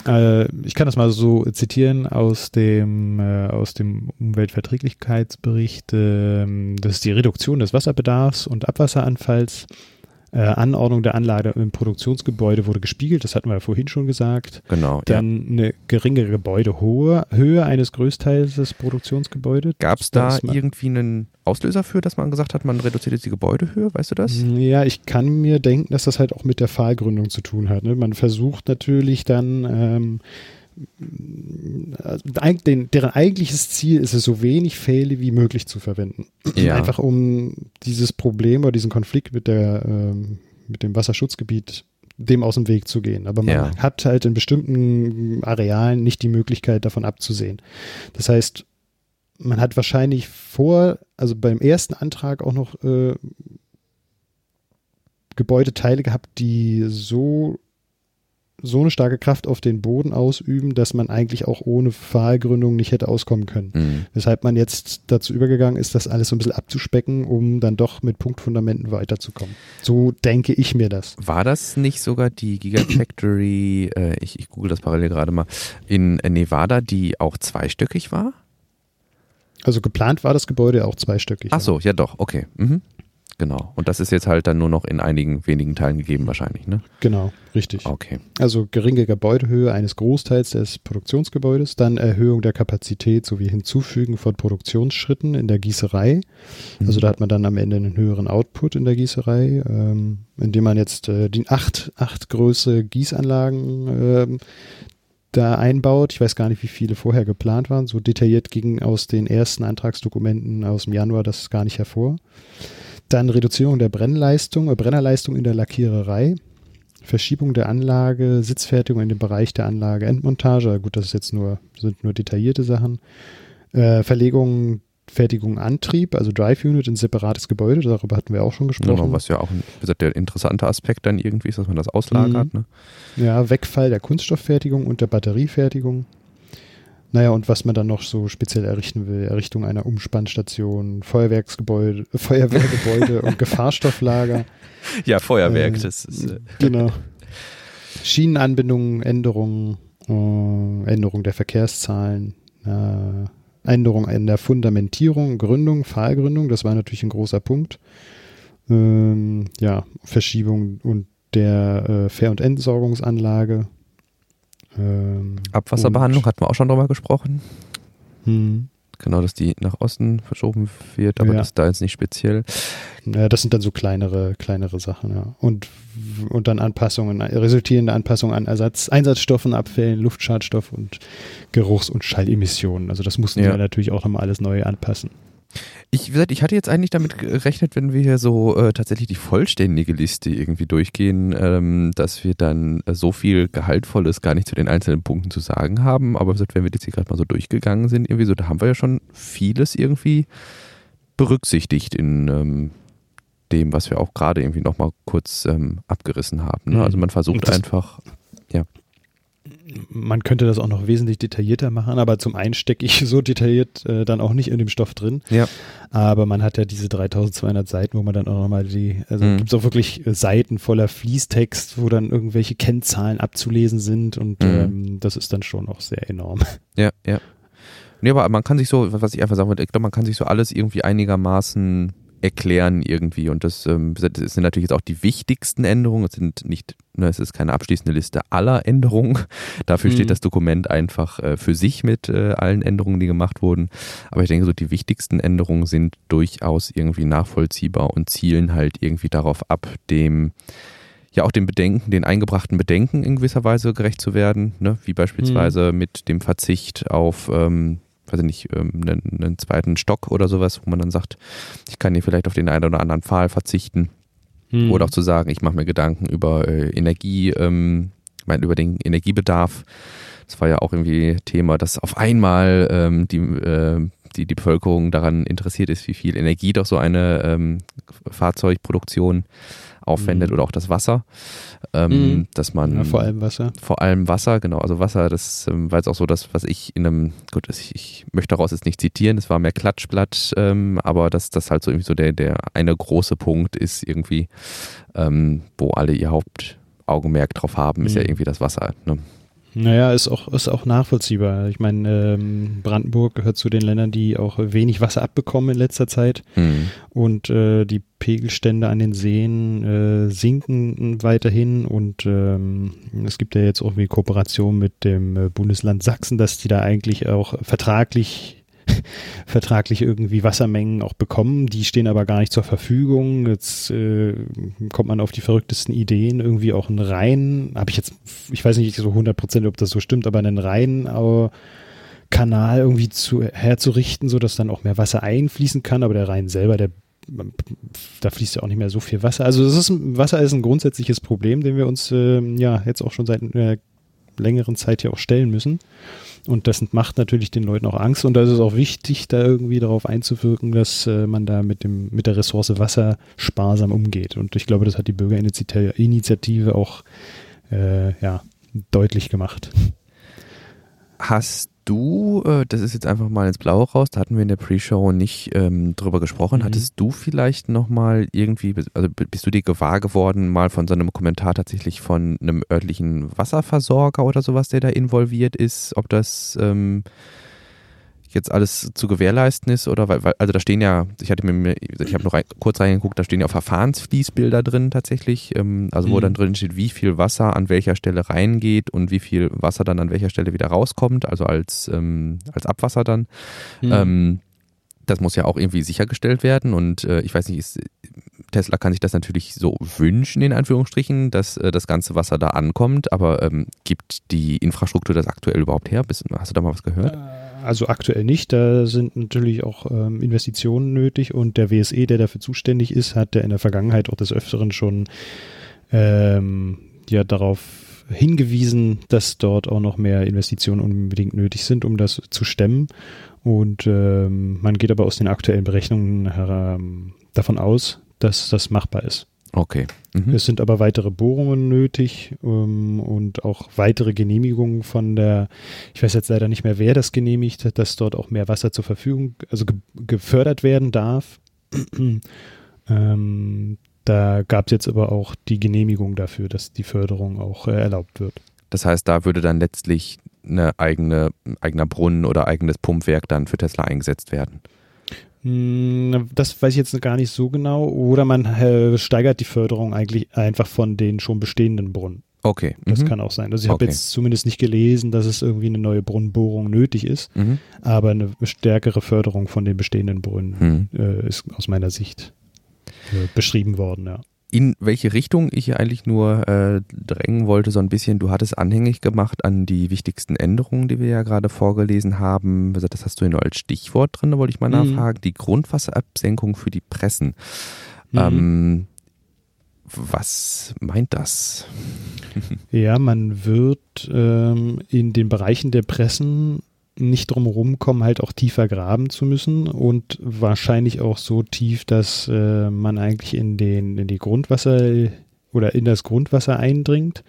Äh, ich kann das mal so zitieren aus dem, äh, aus dem Umweltverträglichkeitsbericht. das ist die Reduktion des Wasserbedarfs und Abwasseranfalls. Äh, Anordnung der Anlage im Produktionsgebäude wurde gespiegelt, das hatten wir ja vorhin schon gesagt. Genau. ja. Dann eine geringere Gebäudehohe, Höhe eines Größteils des Produktionsgebäudes. Gab es da irgendwie einen Auslöser für, dass man gesagt hat, man reduziert jetzt die Gebäudehöhe? Weißt du das? Ja, ich kann mir denken, dass das halt auch mit der Pfahlgründung zu tun hat. Ne? Man versucht natürlich dann, ähm, den, deren eigentliches Ziel ist es, so wenig Pfähle wie möglich zu verwenden. Ja. Einfach um dieses Problem oder diesen Konflikt mit, der, ähm, mit dem Wasserschutzgebiet dem aus dem Weg zu gehen. Aber man Ja. hat halt in bestimmten Arealen nicht die Möglichkeit, davon abzusehen. Das heißt, man hat wahrscheinlich vor, also beim ersten Antrag auch noch äh, Gebäudeteile gehabt, die so, so eine starke Kraft auf den Boden ausüben, dass man eigentlich auch ohne Pfahlgründung nicht hätte auskommen können. Mhm. Weshalb man jetzt dazu übergegangen ist, das alles so ein bisschen abzuspecken, um dann doch mit Punktfundamenten weiterzukommen. So denke ich mir das. War das nicht sogar die Gigafactory, äh, ich, ich google das parallel gerade mal, in Nevada, die auch zweistöckig war? Also geplant war das Gebäude auch zweistöckig. Ach so, ja doch, okay. Mhm. Genau. Und das ist jetzt halt dann nur noch in einigen wenigen Teilen gegeben wahrscheinlich, ne? Genau, richtig. Okay. Also geringe Gebäudehöhe eines Großteils des Produktionsgebäudes, dann Erhöhung der Kapazität sowie Hinzufügen von Produktionsschritten in der Gießerei. Also da hat man dann am Ende einen höheren Output in der Gießerei, ähm, indem man jetzt äh, die acht, acht Größe Gießanlagen ähm, da einbaut. Ich weiß gar nicht, wie viele vorher geplant waren. So detailliert ging aus den ersten Antragsdokumenten aus dem Januar das gar nicht hervor. Dann Reduzierung der Brennleistung, äh, Brennerleistung in der Lackiererei. Verschiebung der Anlage, Sitzfertigung in dem Bereich der Anlage, Endmontage, gut, das ist jetzt nur, sind nur detaillierte Sachen. Äh, Verlegung, Fertigung, Antrieb, also Drive Unit in separates Gebäude, darüber hatten wir auch schon gesprochen. Genau, was ja auch ein, wie gesagt, der interessante Aspekt dann irgendwie ist, dass man das auslagert. Ne? Ja, Wegfall der Kunststofffertigung und der Batteriefertigung. Naja, und was man dann noch so speziell errichten will, Errichtung einer Umspannstation, Feuerwerksgebäude, Feuerwehrgebäude und Gefahrstofflager. Ja, Feuerwerk, Äh, das ist. Äh, Genau. Schienenanbindungen, Änderungen, äh, Änderung der Verkehrszahlen, äh, Änderung in der Fundamentierung, Gründung, Pfahlgründung, das war natürlich ein großer Punkt. Ähm, ja, Verschiebung und der äh, Fähr- und Entsorgungsanlage. Ähm, Abwasserbehandlung hatten wir auch schon drüber gesprochen. hm, Genau, dass die nach Osten verschoben wird, aber Ja. das ist da jetzt nicht speziell. Ja, das sind dann so kleinere, kleinere Sachen, ja. Und, und dann Anpassungen, resultierende Anpassungen an Ersatz, Einsatzstoffen, Abfällen, Luftschadstoff und Geruchs- und Schallemissionen. Also das mussten Ja. wir natürlich auch nochmal alles neu anpassen. Ich, ich hatte jetzt eigentlich damit gerechnet, wenn wir hier so äh, tatsächlich die vollständige Liste irgendwie durchgehen, ähm, dass wir dann äh, so viel Gehaltvolles gar nicht zu den einzelnen Punkten zu sagen haben. Aber gesagt, wenn wir jetzt hier gerade mal so durchgegangen sind, irgendwie so, da haben wir ja schon vieles irgendwie berücksichtigt in ähm, dem, was wir auch gerade irgendwie nochmal kurz ähm, abgerissen haben. Ne? Mhm. Also man versucht das- einfach, Man könnte das auch noch wesentlich detaillierter machen, aber zum einen stecke ich so detailliert äh, dann auch nicht in dem Stoff drin. Ja. Aber man hat ja diese 3200 Seiten, wo man dann auch nochmal die, also Mhm. gibt es auch wirklich äh, Seiten voller Fließtext, wo dann irgendwelche Kennzahlen abzulesen sind und Mhm. ähm, das ist dann schon auch sehr enorm. Ja, ja. Nee, aber man kann sich so, was ich einfach sagen wollte, ich glaube, man kann sich so alles irgendwie einigermaßen erklären irgendwie und das, ähm, das sind natürlich jetzt auch die wichtigsten Änderungen. Es sind nicht, ne, es ist keine abschließende Liste aller Änderungen. Dafür Mhm. steht das Dokument einfach äh, für sich mit äh, allen Änderungen, die gemacht wurden. Aber ich denke, so die wichtigsten Änderungen sind durchaus irgendwie nachvollziehbar und zielen halt irgendwie darauf ab, dem ja auch den Bedenken, den eingebrachten Bedenken in gewisser Weise gerecht zu werden, ne? wie beispielsweise mit dem Verzicht auf, ähm, weiß ich nicht, ähm, einen, einen zweiten Stock oder sowas, wo man dann sagt, ich kann hier vielleicht auf den einen oder anderen Pfahl verzichten oder auch zu sagen, ich mache mir Gedanken über äh, Energie, ähm, mein, über den Energiebedarf. Das war ja auch irgendwie Thema, dass auf einmal ähm, die, äh, die, die Bevölkerung daran interessiert ist, wie viel Energie doch so eine ähm, Fahrzeugproduktion aufwendet mhm. oder auch das Wasser. Ähm, mhm. Dass man ja, vor allem Wasser. Vor allem Wasser, genau. Also Wasser, das ähm, war jetzt auch so das, was ich in einem, gut, ich, ich möchte daraus jetzt nicht zitieren, es war mehr Klatschblatt, ähm, aber dass das halt so irgendwie so der, der eine große Punkt ist irgendwie, ähm, wo alle ihr Hauptaugenmerk drauf haben, ist ja mhm. irgendwie das Wasser. Ne? Naja, ist auch, ist auch nachvollziehbar. Ich meine, ähm, Brandenburg gehört zu den Ländern, die auch wenig Wasser abbekommen in letzter Zeit. Mhm. Und äh, die Pegelstände an den Seen äh, sinken weiterhin. Und ähm, es gibt ja jetzt auch wie Kooperation mit dem äh, Bundesland Sachsen, dass die da eigentlich auch vertraglich vertraglich irgendwie Wassermengen auch bekommen. Die stehen aber gar nicht zur Verfügung. Jetzt äh, kommt man auf die verrücktesten Ideen, irgendwie auch einen Rhein, habe ich jetzt, ich weiß nicht so 100 Prozent, ob das so stimmt, aber einen Rhein äh, Kanal irgendwie zu, herzurichten, sodass dann auch mehr Wasser einfließen kann, aber der Rhein selber, der da fließt ja auch nicht mehr so viel Wasser. Also das ist, Wasser ist ein grundsätzliches Problem, dem wir uns äh, ja jetzt auch schon seit einer längeren Zeit ja auch stellen müssen. Und das macht natürlich den Leuten auch Angst. Und da ist es auch wichtig, da irgendwie darauf einzuwirken, dass äh, man da mit, dem, mit der Ressource Wasser sparsam umgeht. Und ich glaube, das hat die Bürgerinitiative auch äh, ja, deutlich gemacht. Hast du, äh, das ist jetzt einfach mal ins Blaue raus, da hatten wir in der Pre-Show nicht ähm, drüber gesprochen, mhm. hattest du vielleicht nochmal irgendwie, also bist du dir gewahr geworden, mal von so einem Kommentar tatsächlich von einem örtlichen Wasserversorger oder sowas, der da involviert ist, ob das ähm, jetzt alles zu gewährleisten ist oder weil, weil also da stehen ja, ich hatte mir, ich habe noch rein, kurz reingeguckt, da stehen ja auch Verfahrensfließbilder drin tatsächlich, ähm, also wo mhm. dann drin steht, wie viel Wasser an welcher Stelle reingeht und wie viel Wasser dann an welcher Stelle wieder rauskommt, also als, ähm, als Abwasser dann. Mhm. Ähm, das muss ja auch irgendwie sichergestellt werden und äh, ich weiß nicht, ist, Tesla kann sich das natürlich so wünschen, in Anführungsstrichen, dass äh, das ganze Wasser da ankommt, aber ähm, gibt die Infrastruktur das aktuell überhaupt her? Hast du da mal was gehört? Äh also aktuell nicht. Da sind natürlich auch ähm, Investitionen nötig und der WSE, der dafür zuständig ist, hat ja in der Vergangenheit auch des Öfteren schon ähm, ja darauf hingewiesen, dass dort auch noch mehr Investitionen unbedingt nötig sind, um das zu stemmen. Und ähm, man geht aber aus den aktuellen Berechnungen ähm, davon aus, dass das machbar ist. Okay. Mhm. Es sind aber weitere Bohrungen nötig ähm, und auch weitere Genehmigungen von der, ich weiß jetzt leider nicht mehr, wer das genehmigt, dass dort auch mehr Wasser zur Verfügung, also ge gefördert werden darf. ähm, da gab es jetzt aber auch die Genehmigung dafür, dass die Förderung auch äh, erlaubt wird. Das heißt, da würde dann letztlich eine eigene, eigener Brunnen oder eigenes Pumpwerk dann für Tesla eingesetzt werden. Hm, das weiß ich jetzt gar nicht so genau. Oder man äh, steigert die Förderung eigentlich einfach von den schon bestehenden Brunnen. Okay. Das mhm. kann auch sein. Also ich habe okay. jetzt zumindest nicht gelesen, dass es irgendwie eine neue Brunnenbohrung nötig ist, mhm. aber eine stärkere Förderung von den bestehenden Brunnen mhm. äh, ist aus meiner Sicht äh, beschrieben worden, ja in welche Richtung ich hier eigentlich nur äh, drängen wollte, so ein bisschen, du hattest anhängig gemacht an die wichtigsten Änderungen, die wir ja gerade vorgelesen haben. Das hast du hier nur als Stichwort drin, da wollte ich mal mhm. nachfragen. Die Grundwasserabsenkung für die Pressen. Mhm. Ähm, was meint das? ja, man wird ähm, in den Bereichen der Pressen nicht drum rumkommen, halt auch tiefer graben zu müssen und wahrscheinlich auch so tief, dass äh, man eigentlich in den in die Grundwasser oder in das Grundwasser eindringt.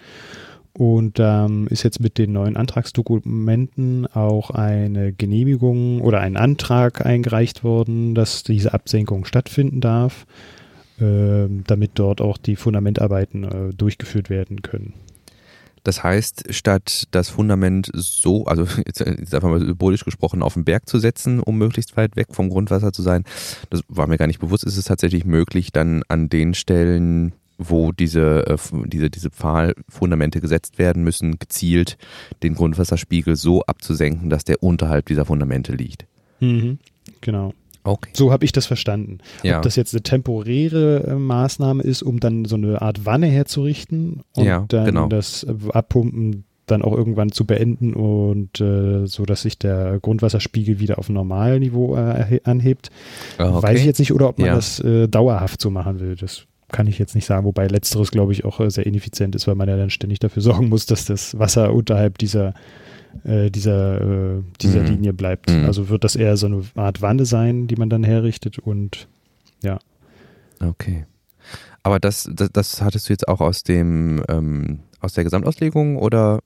Und ähm, ist jetzt mit den neuen Antragsdokumenten auch eine Genehmigung oder ein Antrag eingereicht worden, dass diese Absenkung stattfinden darf, äh, damit dort auch die Fundamentarbeiten äh, durchgeführt werden können. Das heißt, statt das Fundament so, also jetzt, einfach mal symbolisch gesprochen, auf den Berg zu setzen, um möglichst weit weg vom Grundwasser zu sein, das war mir gar nicht bewusst, ist es tatsächlich möglich, dann an den Stellen, wo diese, äh, diese, diese Pfahlfundamente gesetzt werden müssen, gezielt den Grundwasserspiegel so abzusenken, dass der unterhalb dieser Fundamente liegt. Mhm, genau. Okay. So habe ich das verstanden. Ja. Ob das jetzt eine temporäre äh, Maßnahme ist, um dann so eine Art Wanne herzurichten und ja, dann genau. das äh, Abpumpen dann auch irgendwann zu beenden und äh, so, dass sich der Grundwasserspiegel wieder auf Normalniveau äh, anhebt. Ah, okay. Weiß ich jetzt nicht, oder ob man ja. das äh, dauerhaft so machen will. Das kann ich jetzt nicht sagen, wobei letzteres, glaube ich, auch äh, sehr ineffizient ist, weil man ja dann ständig dafür sorgen muss, dass das Wasser unterhalb dieser äh, dieser, äh, dieser Mhm. Linie bleibt. Mhm. Also wird das eher so eine Art Wanne sein, die man dann herrichtet und ja. Okay. Aber das, das, das hattest du jetzt auch aus dem ähm, aus der Gesamtauslegung oder?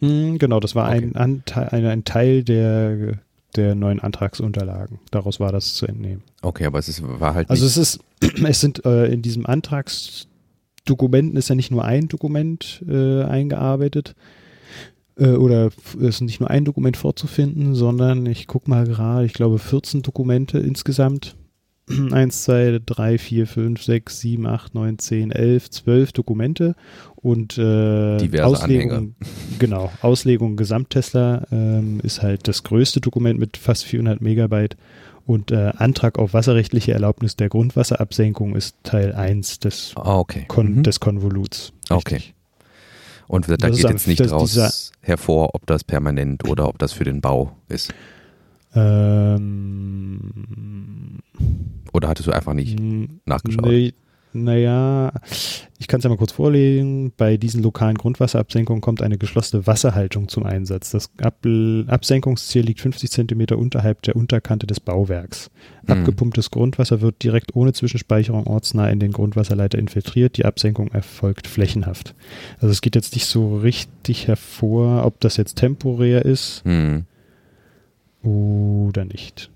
Mhm, genau, das war ein, Okay. Anteil, ein, ein Teil der, der neuen Antragsunterlagen. Daraus war das zu entnehmen. Okay, aber es ist, war halt Also es ist, es sind äh, in diesem Antragsdokumenten ist ja nicht nur ein Dokument äh, eingearbeitet äh, oder es ist nicht nur ein Dokument vorzufinden, sondern ich gucke mal gerade, ich glaube 14 Dokumente insgesamt. 1, 2, 3, 4, 5, 6, 7, 8, 9, 10, 11, 12 Dokumente und äh, Diverse Auslegung, genau, Auslegung Gesamttesla ähm, ist halt das größte Dokument mit fast 400 Megabyte und äh, Antrag auf wasserrechtliche Erlaubnis der Grundwasserabsenkung ist Teil 1 des, Ah, okay. Kon Mhm. des Konvoluts. Okay. Und da Das ist geht jetzt nicht raus hervor, ob das permanent oder ob das für den Bau ist. Ähm, Oder hattest du einfach nicht nachgeschaut? Nee, naja, ich kann es ja mal kurz vorlegen. Bei diesen lokalen Grundwasserabsenkungen kommt eine geschlossene Wasserhaltung zum Einsatz. Das Ab Absenkungsziel liegt 50 Zentimeter unterhalb der Unterkante des Bauwerks. Mhm. Abgepumptes Grundwasser wird direkt ohne Zwischenspeicherung ortsnah in den Grundwasserleiter infiltriert. Die Absenkung erfolgt flächenhaft. Also es geht jetzt nicht so richtig hervor, ob das jetzt temporär ist Hm. oder nicht.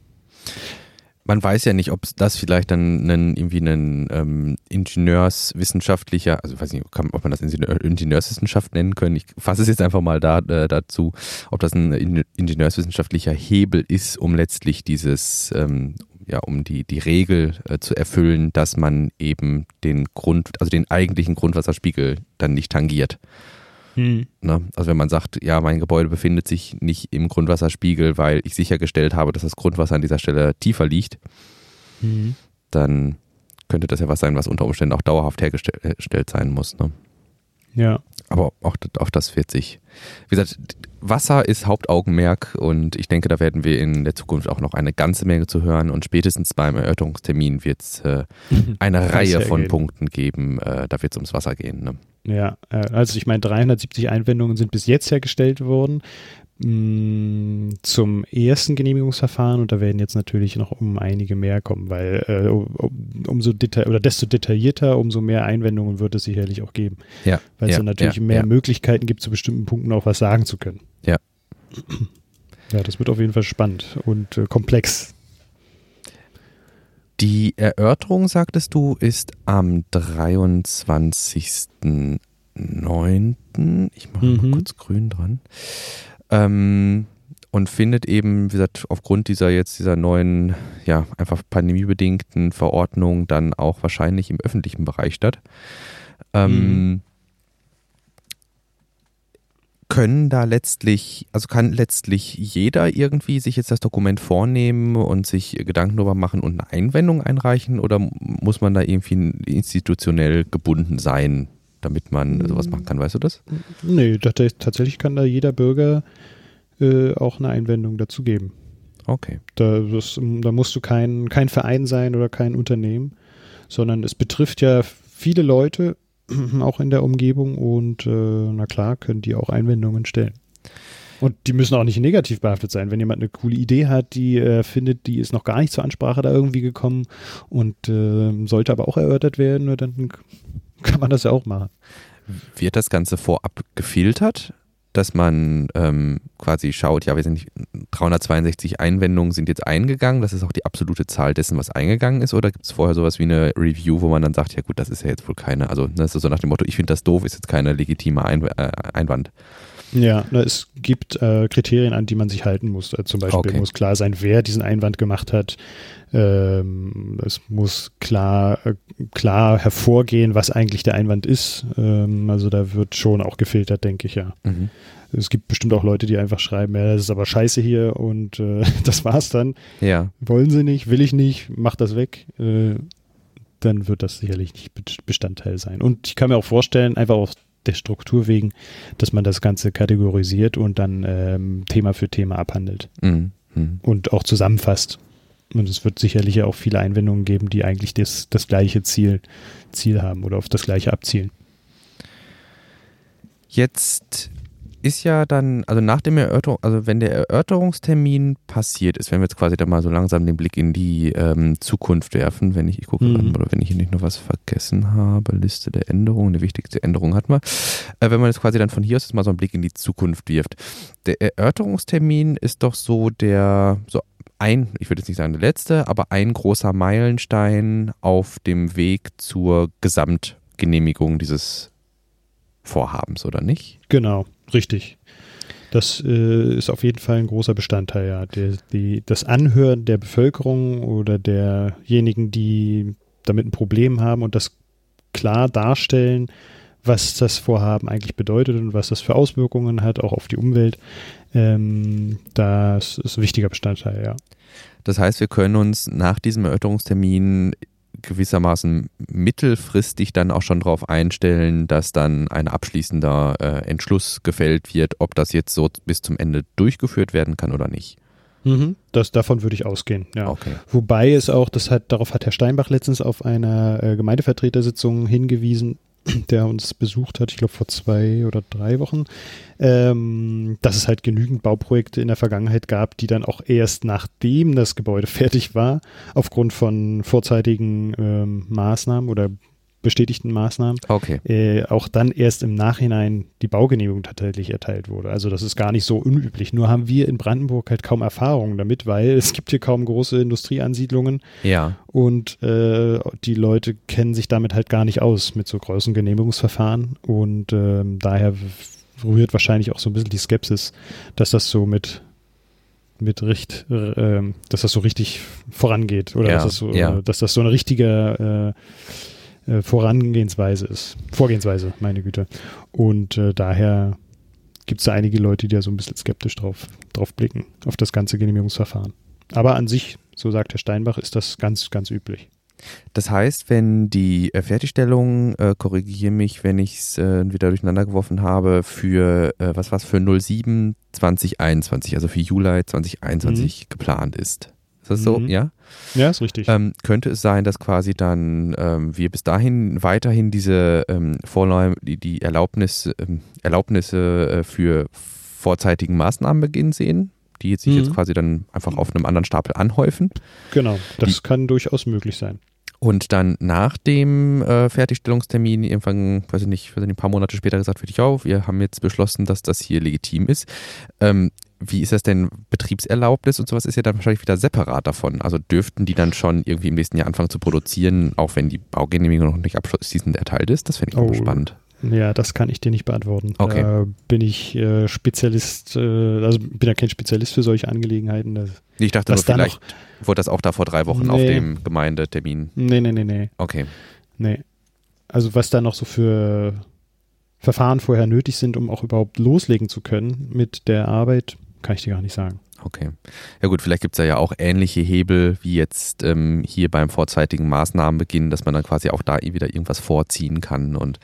Man weiß ja nicht, ob das vielleicht dann einen, irgendwie ein ähm, Ingenieurswissenschaftlicher, also ich weiß nicht, ob man das Ingenieur, Ingenieurswissenschaft nennen können. Ich fasse es jetzt einfach mal da, äh, dazu, ob das ein In- Ingenieurswissenschaftlicher Hebel ist, um letztlich dieses, ähm, ja, um die, die Regel äh, zu erfüllen, dass man eben den Grund, also den eigentlichen Grundwasserspiegel dann nicht tangiert. Ne? Also wenn man sagt, ja, mein Gebäude befindet sich nicht im Grundwasserspiegel, weil ich sichergestellt habe, dass das Grundwasser an dieser Stelle tiefer liegt, Mhm. dann könnte das ja was sein, was unter Umständen auch dauerhaft hergestellt sein muss. Ne? Ja. Aber auch, auch das wird sich. Wie gesagt, Wasser ist Hauptaugenmerk und ich denke, da werden wir in der Zukunft auch noch eine ganze Menge zu hören und spätestens beim Erörterungstermin wird es äh, eine Reihe von gehen. Punkten geben. Äh, da wird es ums Wasser gehen. Ne? Ja, äh, also ich meine, 370 Einwendungen sind bis jetzt hergestellt worden mh, zum ersten Genehmigungsverfahren und da werden jetzt natürlich noch um einige mehr kommen, weil äh, um, umso detail oder desto detaillierter, umso mehr Einwendungen wird es sicherlich auch geben, Ja, weil es ja, dann natürlich ja, mehr ja. Möglichkeiten gibt, zu bestimmten Punkten auch was sagen zu können. Ja. Ja, das wird auf jeden Fall spannend und äh, komplex. Die Erörterung, sagtest du, ist am 23.09. Ich mache mal Mhm. kurz grün dran. Ähm, und findet eben, wie gesagt, aufgrund dieser jetzt dieser neuen, ja, einfach pandemiebedingten Verordnung dann auch wahrscheinlich im öffentlichen Bereich statt. Ähm, können da letztlich, also kann letztlich jeder irgendwie sich jetzt das Dokument vornehmen und sich Gedanken darüber machen und eine Einwendung einreichen oder muss man da irgendwie institutionell gebunden sein, damit man sowas machen kann, weißt du das? Nee, tats- tatsächlich kann da jeder Bürger äh, auch eine Einwendung dazu geben. Okay. Da, das, da musst du kein, kein Verein sein oder kein Unternehmen, sondern es betrifft ja viele Leute, auch in der Umgebung und äh, na klar, können die auch Einwendungen stellen. Und die müssen auch nicht negativ behaftet sein. Wenn jemand eine coole Idee hat, die er findet, die ist noch gar nicht zur Ansprache da irgendwie gekommen und äh, sollte aber auch erörtert werden, na, dann kann man das ja auch machen. Wird das Ganze vorab gefiltert, dass man ähm, quasi schaut, ja, wir sind nicht, 362 Einwendungen sind jetzt eingegangen, das ist auch die absolute Zahl dessen, was eingegangen ist, oder gibt es vorher sowas wie eine Review, wo man dann sagt, ja gut, das ist ja jetzt wohl keine, also das ist so nach dem Motto, ich finde das doof, ist jetzt keine legitime Einw äh, Einwand. Ja, na, es gibt äh, Kriterien, an die man sich halten muss. Äh, zum Beispiel Okay. muss klar sein, wer diesen Einwand gemacht hat. Ähm, es muss klar, äh, klar hervorgehen, was eigentlich der Einwand ist. Ähm, also da wird schon auch gefiltert, denke ich, ja. Mhm. Es gibt bestimmt auch Leute, die einfach schreiben, ja, das ist aber scheiße hier und äh, das war's dann. Ja, Wollen sie nicht, will ich nicht, mach das weg. Äh, dann wird das sicherlich nicht Be- Bestandteil sein. Und ich kann mir auch vorstellen, einfach aus der Struktur wegen, dass man das Ganze kategorisiert und dann ähm, Thema für Thema abhandelt mhm. Mhm. und auch zusammenfasst. Und es wird sicherlich ja auch viele Einwendungen geben, die eigentlich das, das gleiche Ziel, Ziel haben oder auf das gleiche abzielen. Jetzt ist ja dann, also nach dem Erörterung, also wenn der Erörterungstermin passiert ist, wenn wir jetzt quasi da mal so langsam den Blick in die ähm, Zukunft werfen, wenn ich, ich gucke mhm. oder wenn ich hier nicht noch was vergessen habe, Liste der Änderungen, die wichtigste Änderung hat man. Äh, wenn man jetzt quasi dann von hier aus jetzt mal so einen Blick in die Zukunft wirft. Der Erörterungstermin ist doch so der, so ein, ich würde jetzt nicht sagen der letzte, aber ein großer Meilenstein auf dem Weg zur Gesamtgenehmigung dieses Vorhabens, oder nicht? Genau, richtig. Das äh, ist auf jeden Fall ein großer Bestandteil, ja. Der, die, das Anhören der Bevölkerung oder derjenigen, die damit ein Problem haben und das klar darstellen, was das Vorhaben eigentlich bedeutet und was das für Auswirkungen hat, auch auf die Umwelt. Ähm, das ist ein wichtiger Bestandteil, ja. Das heißt, wir können uns nach diesem Erörterungstermin gewissermaßen mittelfristig dann auch schon darauf einstellen, dass dann ein abschließender äh, Entschluss gefällt wird, ob das jetzt so bis zum Ende durchgeführt werden kann oder nicht. Mhm, das, davon würde ich ausgehen, ja. Okay. Wobei es auch, das hat, darauf hat Herr Steinbach letztens auf einer äh, Gemeindevertretersitzung hingewiesen, der uns besucht hat, ich glaube vor zwei oder drei Wochen, ähm, dass es halt genügend Bauprojekte in der Vergangenheit gab, die dann auch erst nachdem das Gebäude fertig war, aufgrund von vorzeitigen ähm, Maßnahmen oder bestätigten Maßnahmen, okay. äh, auch dann erst im Nachhinein die Baugenehmigung tatsächlich erteilt wurde. Also das ist gar nicht so unüblich. Nur haben wir in Brandenburg halt kaum Erfahrungen damit, weil es gibt hier kaum große Industrieansiedlungen. Ja. Und äh, die Leute kennen sich damit halt gar nicht aus mit so großen Genehmigungsverfahren. Und äh, daher rührt wahrscheinlich auch so ein bisschen die Skepsis, dass das so mit mit richt, äh, dass das so richtig vorangeht oder ja, dass, das so, ja. dass das so eine richtige äh, Vorangehensweise ist. Vorgehensweise, meine Güte. Und äh, daher gibt es da einige Leute, die da so ein bisschen skeptisch drauf, drauf blicken, auf das ganze Genehmigungsverfahren. Aber an sich, so sagt Herr Steinbach, ist das ganz, ganz üblich. Das heißt, wenn die äh, Fertigstellung, äh, korrigiere mich, wenn ich es äh, wieder durcheinander geworfen habe, für, äh, was war's, für 07 2021, also für Juli 2021 mhm. geplant ist. Ist das so? Mhm. Ja? Ja, ist richtig. Ähm, könnte es sein, dass quasi dann ähm, wir bis dahin weiterhin diese ähm, Vorläu die, die Erlaubnis, ähm, Erlaubnisse äh, für vorzeitigen Maßnahmenbeginn sehen? die jetzt sich mhm. jetzt quasi dann einfach auf einem anderen Stapel anhäufen. Genau, das die, kann durchaus möglich sein. Und dann nach dem äh, Fertigstellungstermin, irgendwann, weiß ich nicht, weiß ich nicht, ein paar Monate später gesagt wird, ja, wir haben jetzt beschlossen, dass das hier legitim ist. Ähm, wie ist das denn? Betriebserlaubnis und sowas ist ja dann wahrscheinlich wieder separat davon. Also dürften die dann schon irgendwie im nächsten Jahr anfangen zu produzieren, auch wenn die Baugenehmigung noch nicht abschließend erteilt ist? Das fände ich oh, spannend. Ja, das kann ich dir nicht beantworten. Okay. Da bin ich äh, Spezialist, äh, also bin ja kein Spezialist für solche Angelegenheiten. Das, ich dachte nur, vielleicht noch, wurde das auch da vor drei Wochen nee, auf dem Gemeindetermin. Nee, nee, nee, nee. Okay. Nee. Also was da noch so für Verfahren vorher nötig sind, um auch überhaupt loslegen zu können mit der Arbeit, kann ich dir gar nicht sagen. Okay. Ja gut, vielleicht gibt es ja auch ähnliche Hebel wie jetzt ähm, hier beim vorzeitigen Maßnahmenbeginn, dass man dann quasi auch da wieder irgendwas vorziehen kann und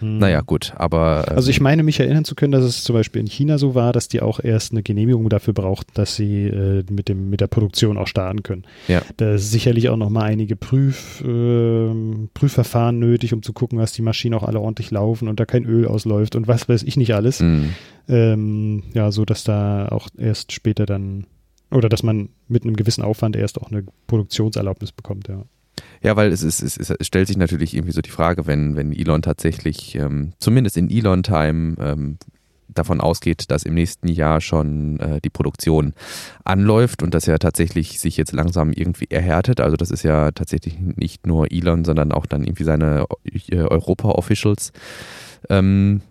hm. Naja, gut, aber. Ähm, also ich meine mich erinnern zu können, dass es zum Beispiel in China so war, dass die auch erst eine Genehmigung dafür brauchten, dass sie äh, mit, dem, mit der Produktion auch starten können. Ja. Da ist sicherlich auch nochmal einige Prüf, äh, Prüfverfahren nötig, um zu gucken, dass die Maschinen auch alle ordentlich laufen und da kein Öl ausläuft und was weiß ich nicht alles. Mhm. Ähm, ja, so dass da auch erst später dann oder dass man mit einem gewissen Aufwand erst auch eine Produktionserlaubnis bekommt, ja. Ja, weil es, ist, es, ist, es stellt sich natürlich irgendwie so die Frage, wenn, wenn Elon tatsächlich, ähm, zumindest in Elon-Time, ähm, davon ausgeht, dass im nächsten Jahr schon äh, die Produktion anläuft und das ja tatsächlich sich jetzt langsam irgendwie erhärtet. Also das ist ja tatsächlich nicht nur Elon, sondern auch dann irgendwie seine äh, Europa-Officials, ähm,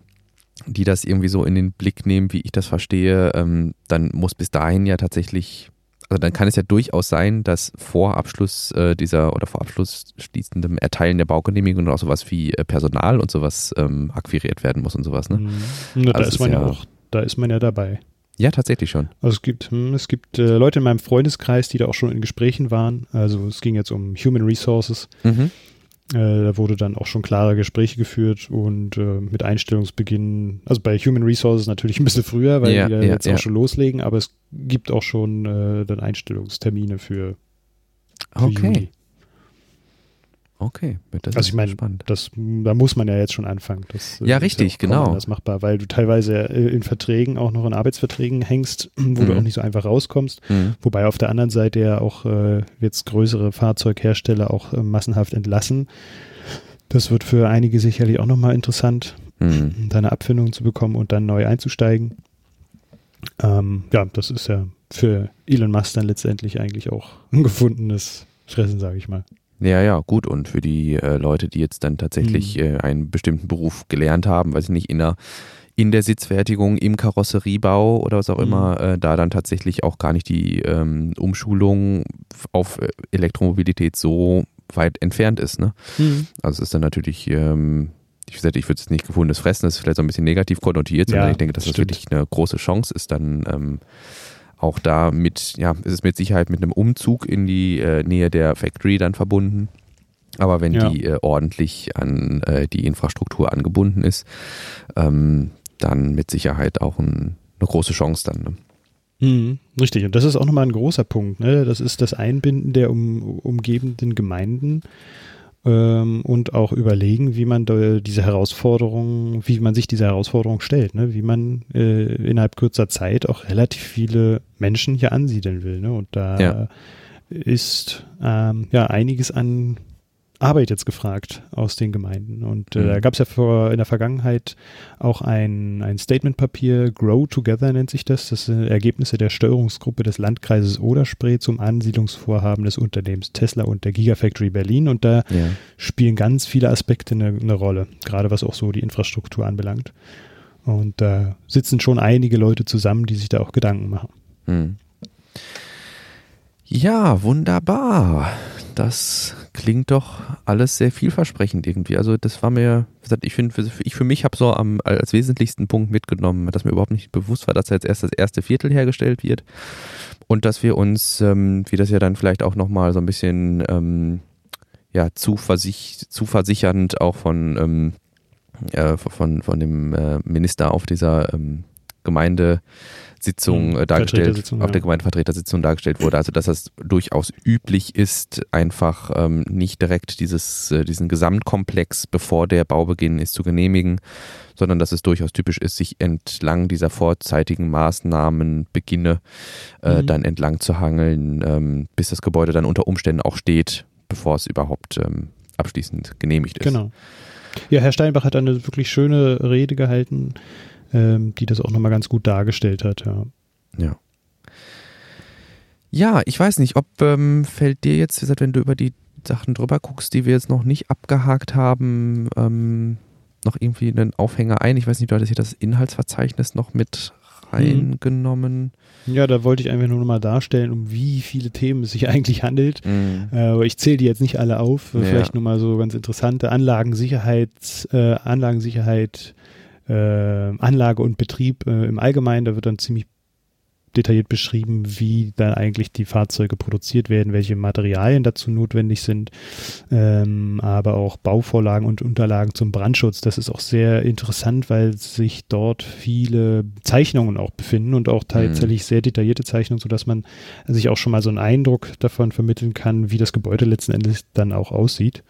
die das irgendwie so in den Blick nehmen, wie ich das verstehe. Ähm, dann muss bis dahin ja tatsächlich also dann kann es ja durchaus sein, dass vor Abschluss äh, dieser oder vor Abschluss schließendem Erteilen der Baugenehmigung auch sowas wie äh, Personal und sowas ähm, akquiriert werden muss und sowas. Ne? Mhm. Na, da also ist man ja auch, da ist man ja dabei. Ja, tatsächlich schon. Also es gibt, hm, es gibt äh, Leute in meinem Freundeskreis, die da auch schon in Gesprächen waren. Also es ging jetzt um Human Resources. Mhm. Äh, da wurde dann auch schon klare Gespräche geführt und äh, mit Einstellungsbeginn, also bei Human Resources natürlich ein bisschen früher, weil ja, die ja, ja jetzt auch schon loslegen, aber es gibt auch schon äh, dann Einstellungstermine für, für okay. Juli. Okay, das also ich meine, das, da muss man ja jetzt schon anfangen. Das, ja, richtig, ja genau. Das machbar, weil du teilweise äh, in Verträgen auch noch in Arbeitsverträgen hängst, wo mhm. du auch nicht so einfach rauskommst. Mhm. Wobei auf der anderen Seite ja auch äh, jetzt größere Fahrzeughersteller auch äh, massenhaft entlassen. Das wird für einige sicherlich auch nochmal interessant, mhm. da eine Abfindung zu bekommen und dann neu einzusteigen. Ähm, ja, das ist ja für Elon Musk dann letztendlich eigentlich auch ein gefundenes Fressen, sage ich mal. Ja, ja, gut. Und für die äh, Leute, die jetzt dann tatsächlich mhm. äh, einen bestimmten Beruf gelernt haben, weiß ich nicht, in der, in der Sitzfertigung, im Karosseriebau oder was auch mhm. immer, äh, da dann tatsächlich auch gar nicht die ähm, Umschulung auf äh, Elektromobilität so weit entfernt ist. Ne? Mhm. Also es ist dann natürlich, ähm, ich, ich würde es nicht gefundenes Fressen, das ist vielleicht so ein bisschen negativ konnotiert, sondern ja, ich denke, dass das, das wirklich eine große Chance ist, dann ähm, auch da mit, ja, ist es mit Sicherheit mit einem Umzug in die äh, Nähe der Factory dann verbunden. Aber wenn ja. die äh, ordentlich an äh, die Infrastruktur angebunden ist, ähm, dann mit Sicherheit auch ein, eine große Chance dann. Ne? Mhm, richtig, und das ist auch nochmal ein großer Punkt. Ne? Das ist das Einbinden der um, umgebenden Gemeinden ähm, und auch überlegen, wie man diese Herausforderung, wie man sich dieser Herausforderung stellt, ne? wie man äh, innerhalb kurzer Zeit auch relativ viele Menschen hier ansiedeln will. Ne? Und da ja. ist ähm, ja einiges an Arbeit jetzt gefragt aus den Gemeinden. Und äh, mhm. da gab es ja vor, in der Vergangenheit auch ein, ein Statementpapier, Grow Together nennt sich das. Das sind Ergebnisse der Steuerungsgruppe des Landkreises Oderspree zum Ansiedlungsvorhaben des Unternehmens Tesla und der Gigafactory Berlin. Und da ja. spielen ganz viele Aspekte eine, eine Rolle, gerade was auch so die Infrastruktur anbelangt. Und da sitzen schon einige Leute zusammen, die sich da auch Gedanken machen. Mhm. Ja, wunderbar. Das klingt doch alles sehr vielversprechend irgendwie. Also das war mir, ich finde, ich für mich habe so am, als wesentlichsten Punkt mitgenommen, dass mir überhaupt nicht bewusst war, dass jetzt erst das erste Viertel hergestellt wird und dass wir uns, ähm, wie das ja dann vielleicht auch nochmal so ein bisschen ähm, ja, zuversich zuversichernd auch von, ähm, äh, von, von dem äh, Minister auf dieser ähm, Gemeinde Sitzung hm, äh, dargestellt, auf ja. der Gemeindevertretersitzung dargestellt wurde. Also dass das durchaus üblich ist, einfach ähm, nicht direkt dieses, äh, diesen Gesamtkomplex, bevor der Baubeginn ist, zu genehmigen, sondern dass es durchaus typisch ist, sich entlang dieser vorzeitigen Maßnahmen Beginne äh, mhm. dann entlang zu hangeln, ähm, bis das Gebäude dann unter Umständen auch steht, bevor es überhaupt ähm, abschließend genehmigt ist. Genau. Ja, Herr Steinbach hat eine wirklich schöne Rede gehalten ähm, die das auch nochmal ganz gut dargestellt hat, ja. Ja. Ja, ich weiß nicht, ob ähm, fällt dir jetzt, wie gesagt, wenn du über die Sachen drüber guckst, die wir jetzt noch nicht abgehakt haben, ähm, noch irgendwie einen Aufhänger ein. Ich weiß nicht, du hattest hier das Inhaltsverzeichnis noch mit reingenommen. Ja, da wollte ich einfach nur noch mal darstellen, um wie viele Themen es sich eigentlich handelt. Mhm. Äh, ich zähle die jetzt nicht alle auf. Ja. Vielleicht nur mal so ganz interessante Anlagensicherheit, äh, Anlagensicherheit, äh, Anlage und Betrieb äh, im Allgemeinen. Da wird dann ziemlich detailliert beschrieben, wie dann eigentlich die Fahrzeuge produziert werden, welche Materialien dazu notwendig sind, ähm, aber auch Bauvorlagen und Unterlagen zum Brandschutz. Das ist auch sehr interessant, weil sich dort viele Zeichnungen auch befinden und auch tatsächlich mhm. sehr detaillierte Zeichnungen, sodass man sich auch schon mal so einen Eindruck davon vermitteln kann, wie das Gebäude letzten Endes dann auch aussieht.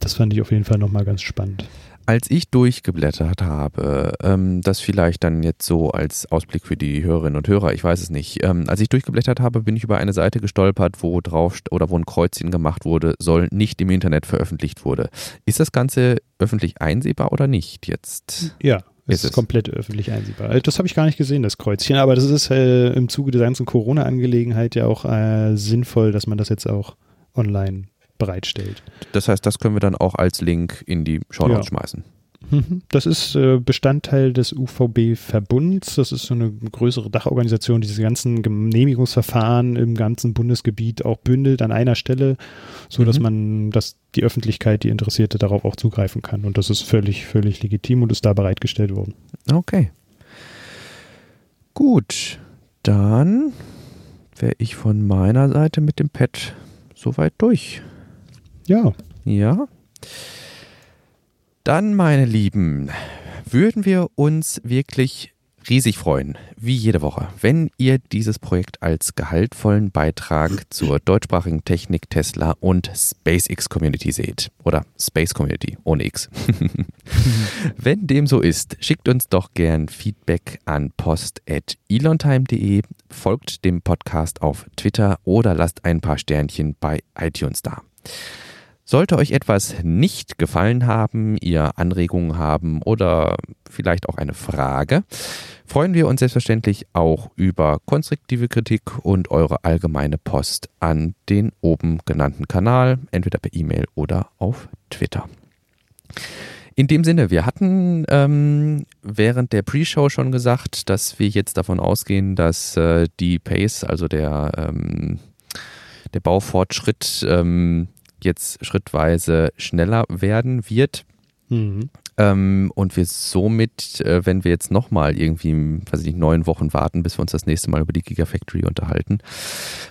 Das fand ich auf jeden Fall nochmal ganz spannend als ich durchgeblättert habe, ähm, das vielleicht dann jetzt so als Ausblick für die Hörerinnen und Hörer, ich weiß es nicht. Ähm, als ich durchgeblättert habe, bin ich über eine Seite gestolpert, wo drauf oder wo ein Kreuzchen gemacht wurde, soll nicht im Internet veröffentlicht wurde. Ist das Ganze öffentlich einsehbar oder nicht jetzt? Ja. Es ist, ist komplett öffentlich einsehbar. Äh, das habe ich gar nicht gesehen, das Kreuzchen, aber das ist äh, im Zuge der ganzen Corona-Angelegenheit ja auch äh, sinnvoll, dass man das jetzt auch online bereitstellt. Das heißt, das können wir dann auch als Link in die Show Notes ja. schmeißen. Mhm. Das ist äh, Bestandteil des UVB-Verbunds. Das ist so eine größere Dachorganisation, die diese ganzen Genehmigungsverfahren im ganzen Bundesgebiet auch bündelt an einer Stelle, so dass mhm. man, dass die Öffentlichkeit, die Interessierte darauf auch zugreifen kann. Und das ist völlig, völlig legitim und ist da bereitgestellt worden. Okay. Gut, dann wäre ich von meiner Seite mit dem Pad soweit durch. Ja. Ja. Dann, meine Lieben, würden wir uns wirklich riesig freuen, wie jede Woche, wenn ihr dieses Projekt als gehaltvollen Beitrag zur deutschsprachigen Technik, Tesla und SpaceX Community seht. Oder Space Community ohne X. wenn dem so ist, schickt uns doch gern Feedback an post.elontime.de, folgt dem Podcast auf Twitter oder lasst ein paar Sternchen bei iTunes da. Sollte euch etwas nicht gefallen haben, ihr Anregungen haben oder vielleicht auch eine Frage, freuen wir uns selbstverständlich auch über konstruktive Kritik und eure allgemeine Post an den oben genannten Kanal, entweder per E-Mail oder auf Twitter. In dem Sinne, wir hatten ähm, während der Pre-Show schon gesagt, dass wir jetzt davon ausgehen, dass äh, die Pace, also der, ähm, der Baufortschritt, ähm, jetzt schrittweise schneller werden wird. Mhm. Ähm, und wir somit, äh, wenn wir jetzt nochmal irgendwie, weiß ich nicht, neun Wochen warten, bis wir uns das nächste Mal über die Gigafactory unterhalten,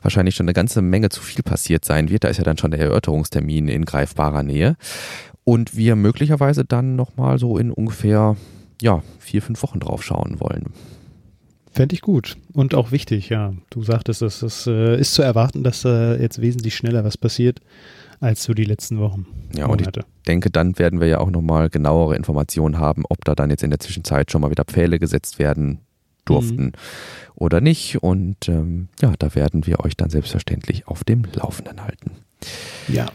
wahrscheinlich schon eine ganze Menge zu viel passiert sein wird. Da ist ja dann schon der Erörterungstermin in greifbarer Nähe. Und wir möglicherweise dann nochmal so in ungefähr, ja, vier, fünf Wochen drauf schauen wollen. Fände ich gut und auch wichtig, ja. Du sagtest, es ist, äh, ist zu erwarten, dass äh, jetzt wesentlich schneller was passiert als so die letzten Wochen. Ja, und ich denke, dann werden wir ja auch nochmal genauere Informationen haben, ob da dann jetzt in der Zwischenzeit schon mal wieder Pfähle gesetzt werden durften mhm. oder nicht. Und ähm, ja, da werden wir euch dann selbstverständlich auf dem Laufenden halten. Ja.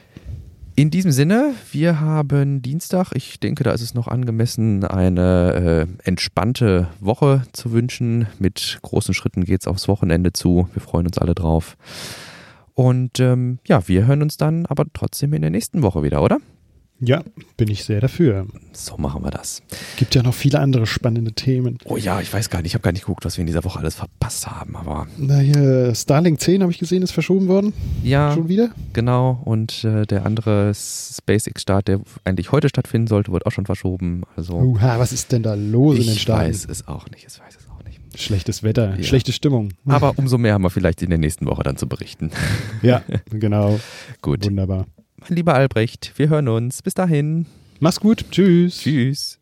In diesem Sinne, wir haben Dienstag. Ich denke, da ist es noch angemessen, eine äh, entspannte Woche zu wünschen. Mit großen Schritten geht es aufs Wochenende zu. Wir freuen uns alle drauf. Und ähm, ja, wir hören uns dann aber trotzdem in der nächsten Woche wieder, oder? Ja, bin ich sehr dafür. So machen wir das. Gibt ja noch viele andere spannende Themen. Oh ja, ich weiß gar nicht, ich habe gar nicht geguckt, was wir in dieser Woche alles verpasst haben, aber. Na hier, Starlink 10 habe ich gesehen, ist verschoben worden. Ja. Schon wieder? Genau. Und äh, der andere SpaceX-Start, der eigentlich heute stattfinden sollte, wird auch schon verschoben. Also. Uha, was ist denn da los in den Staaten? Ich weiß es auch nicht, ich weiß es Schlechtes Wetter, ja. schlechte Stimmung. Aber umso mehr haben wir vielleicht in der nächsten Woche dann zu berichten. Ja, genau. gut. Wunderbar. Mein lieber Albrecht, wir hören uns. Bis dahin. Mach's gut. Tschüss. Tschüss.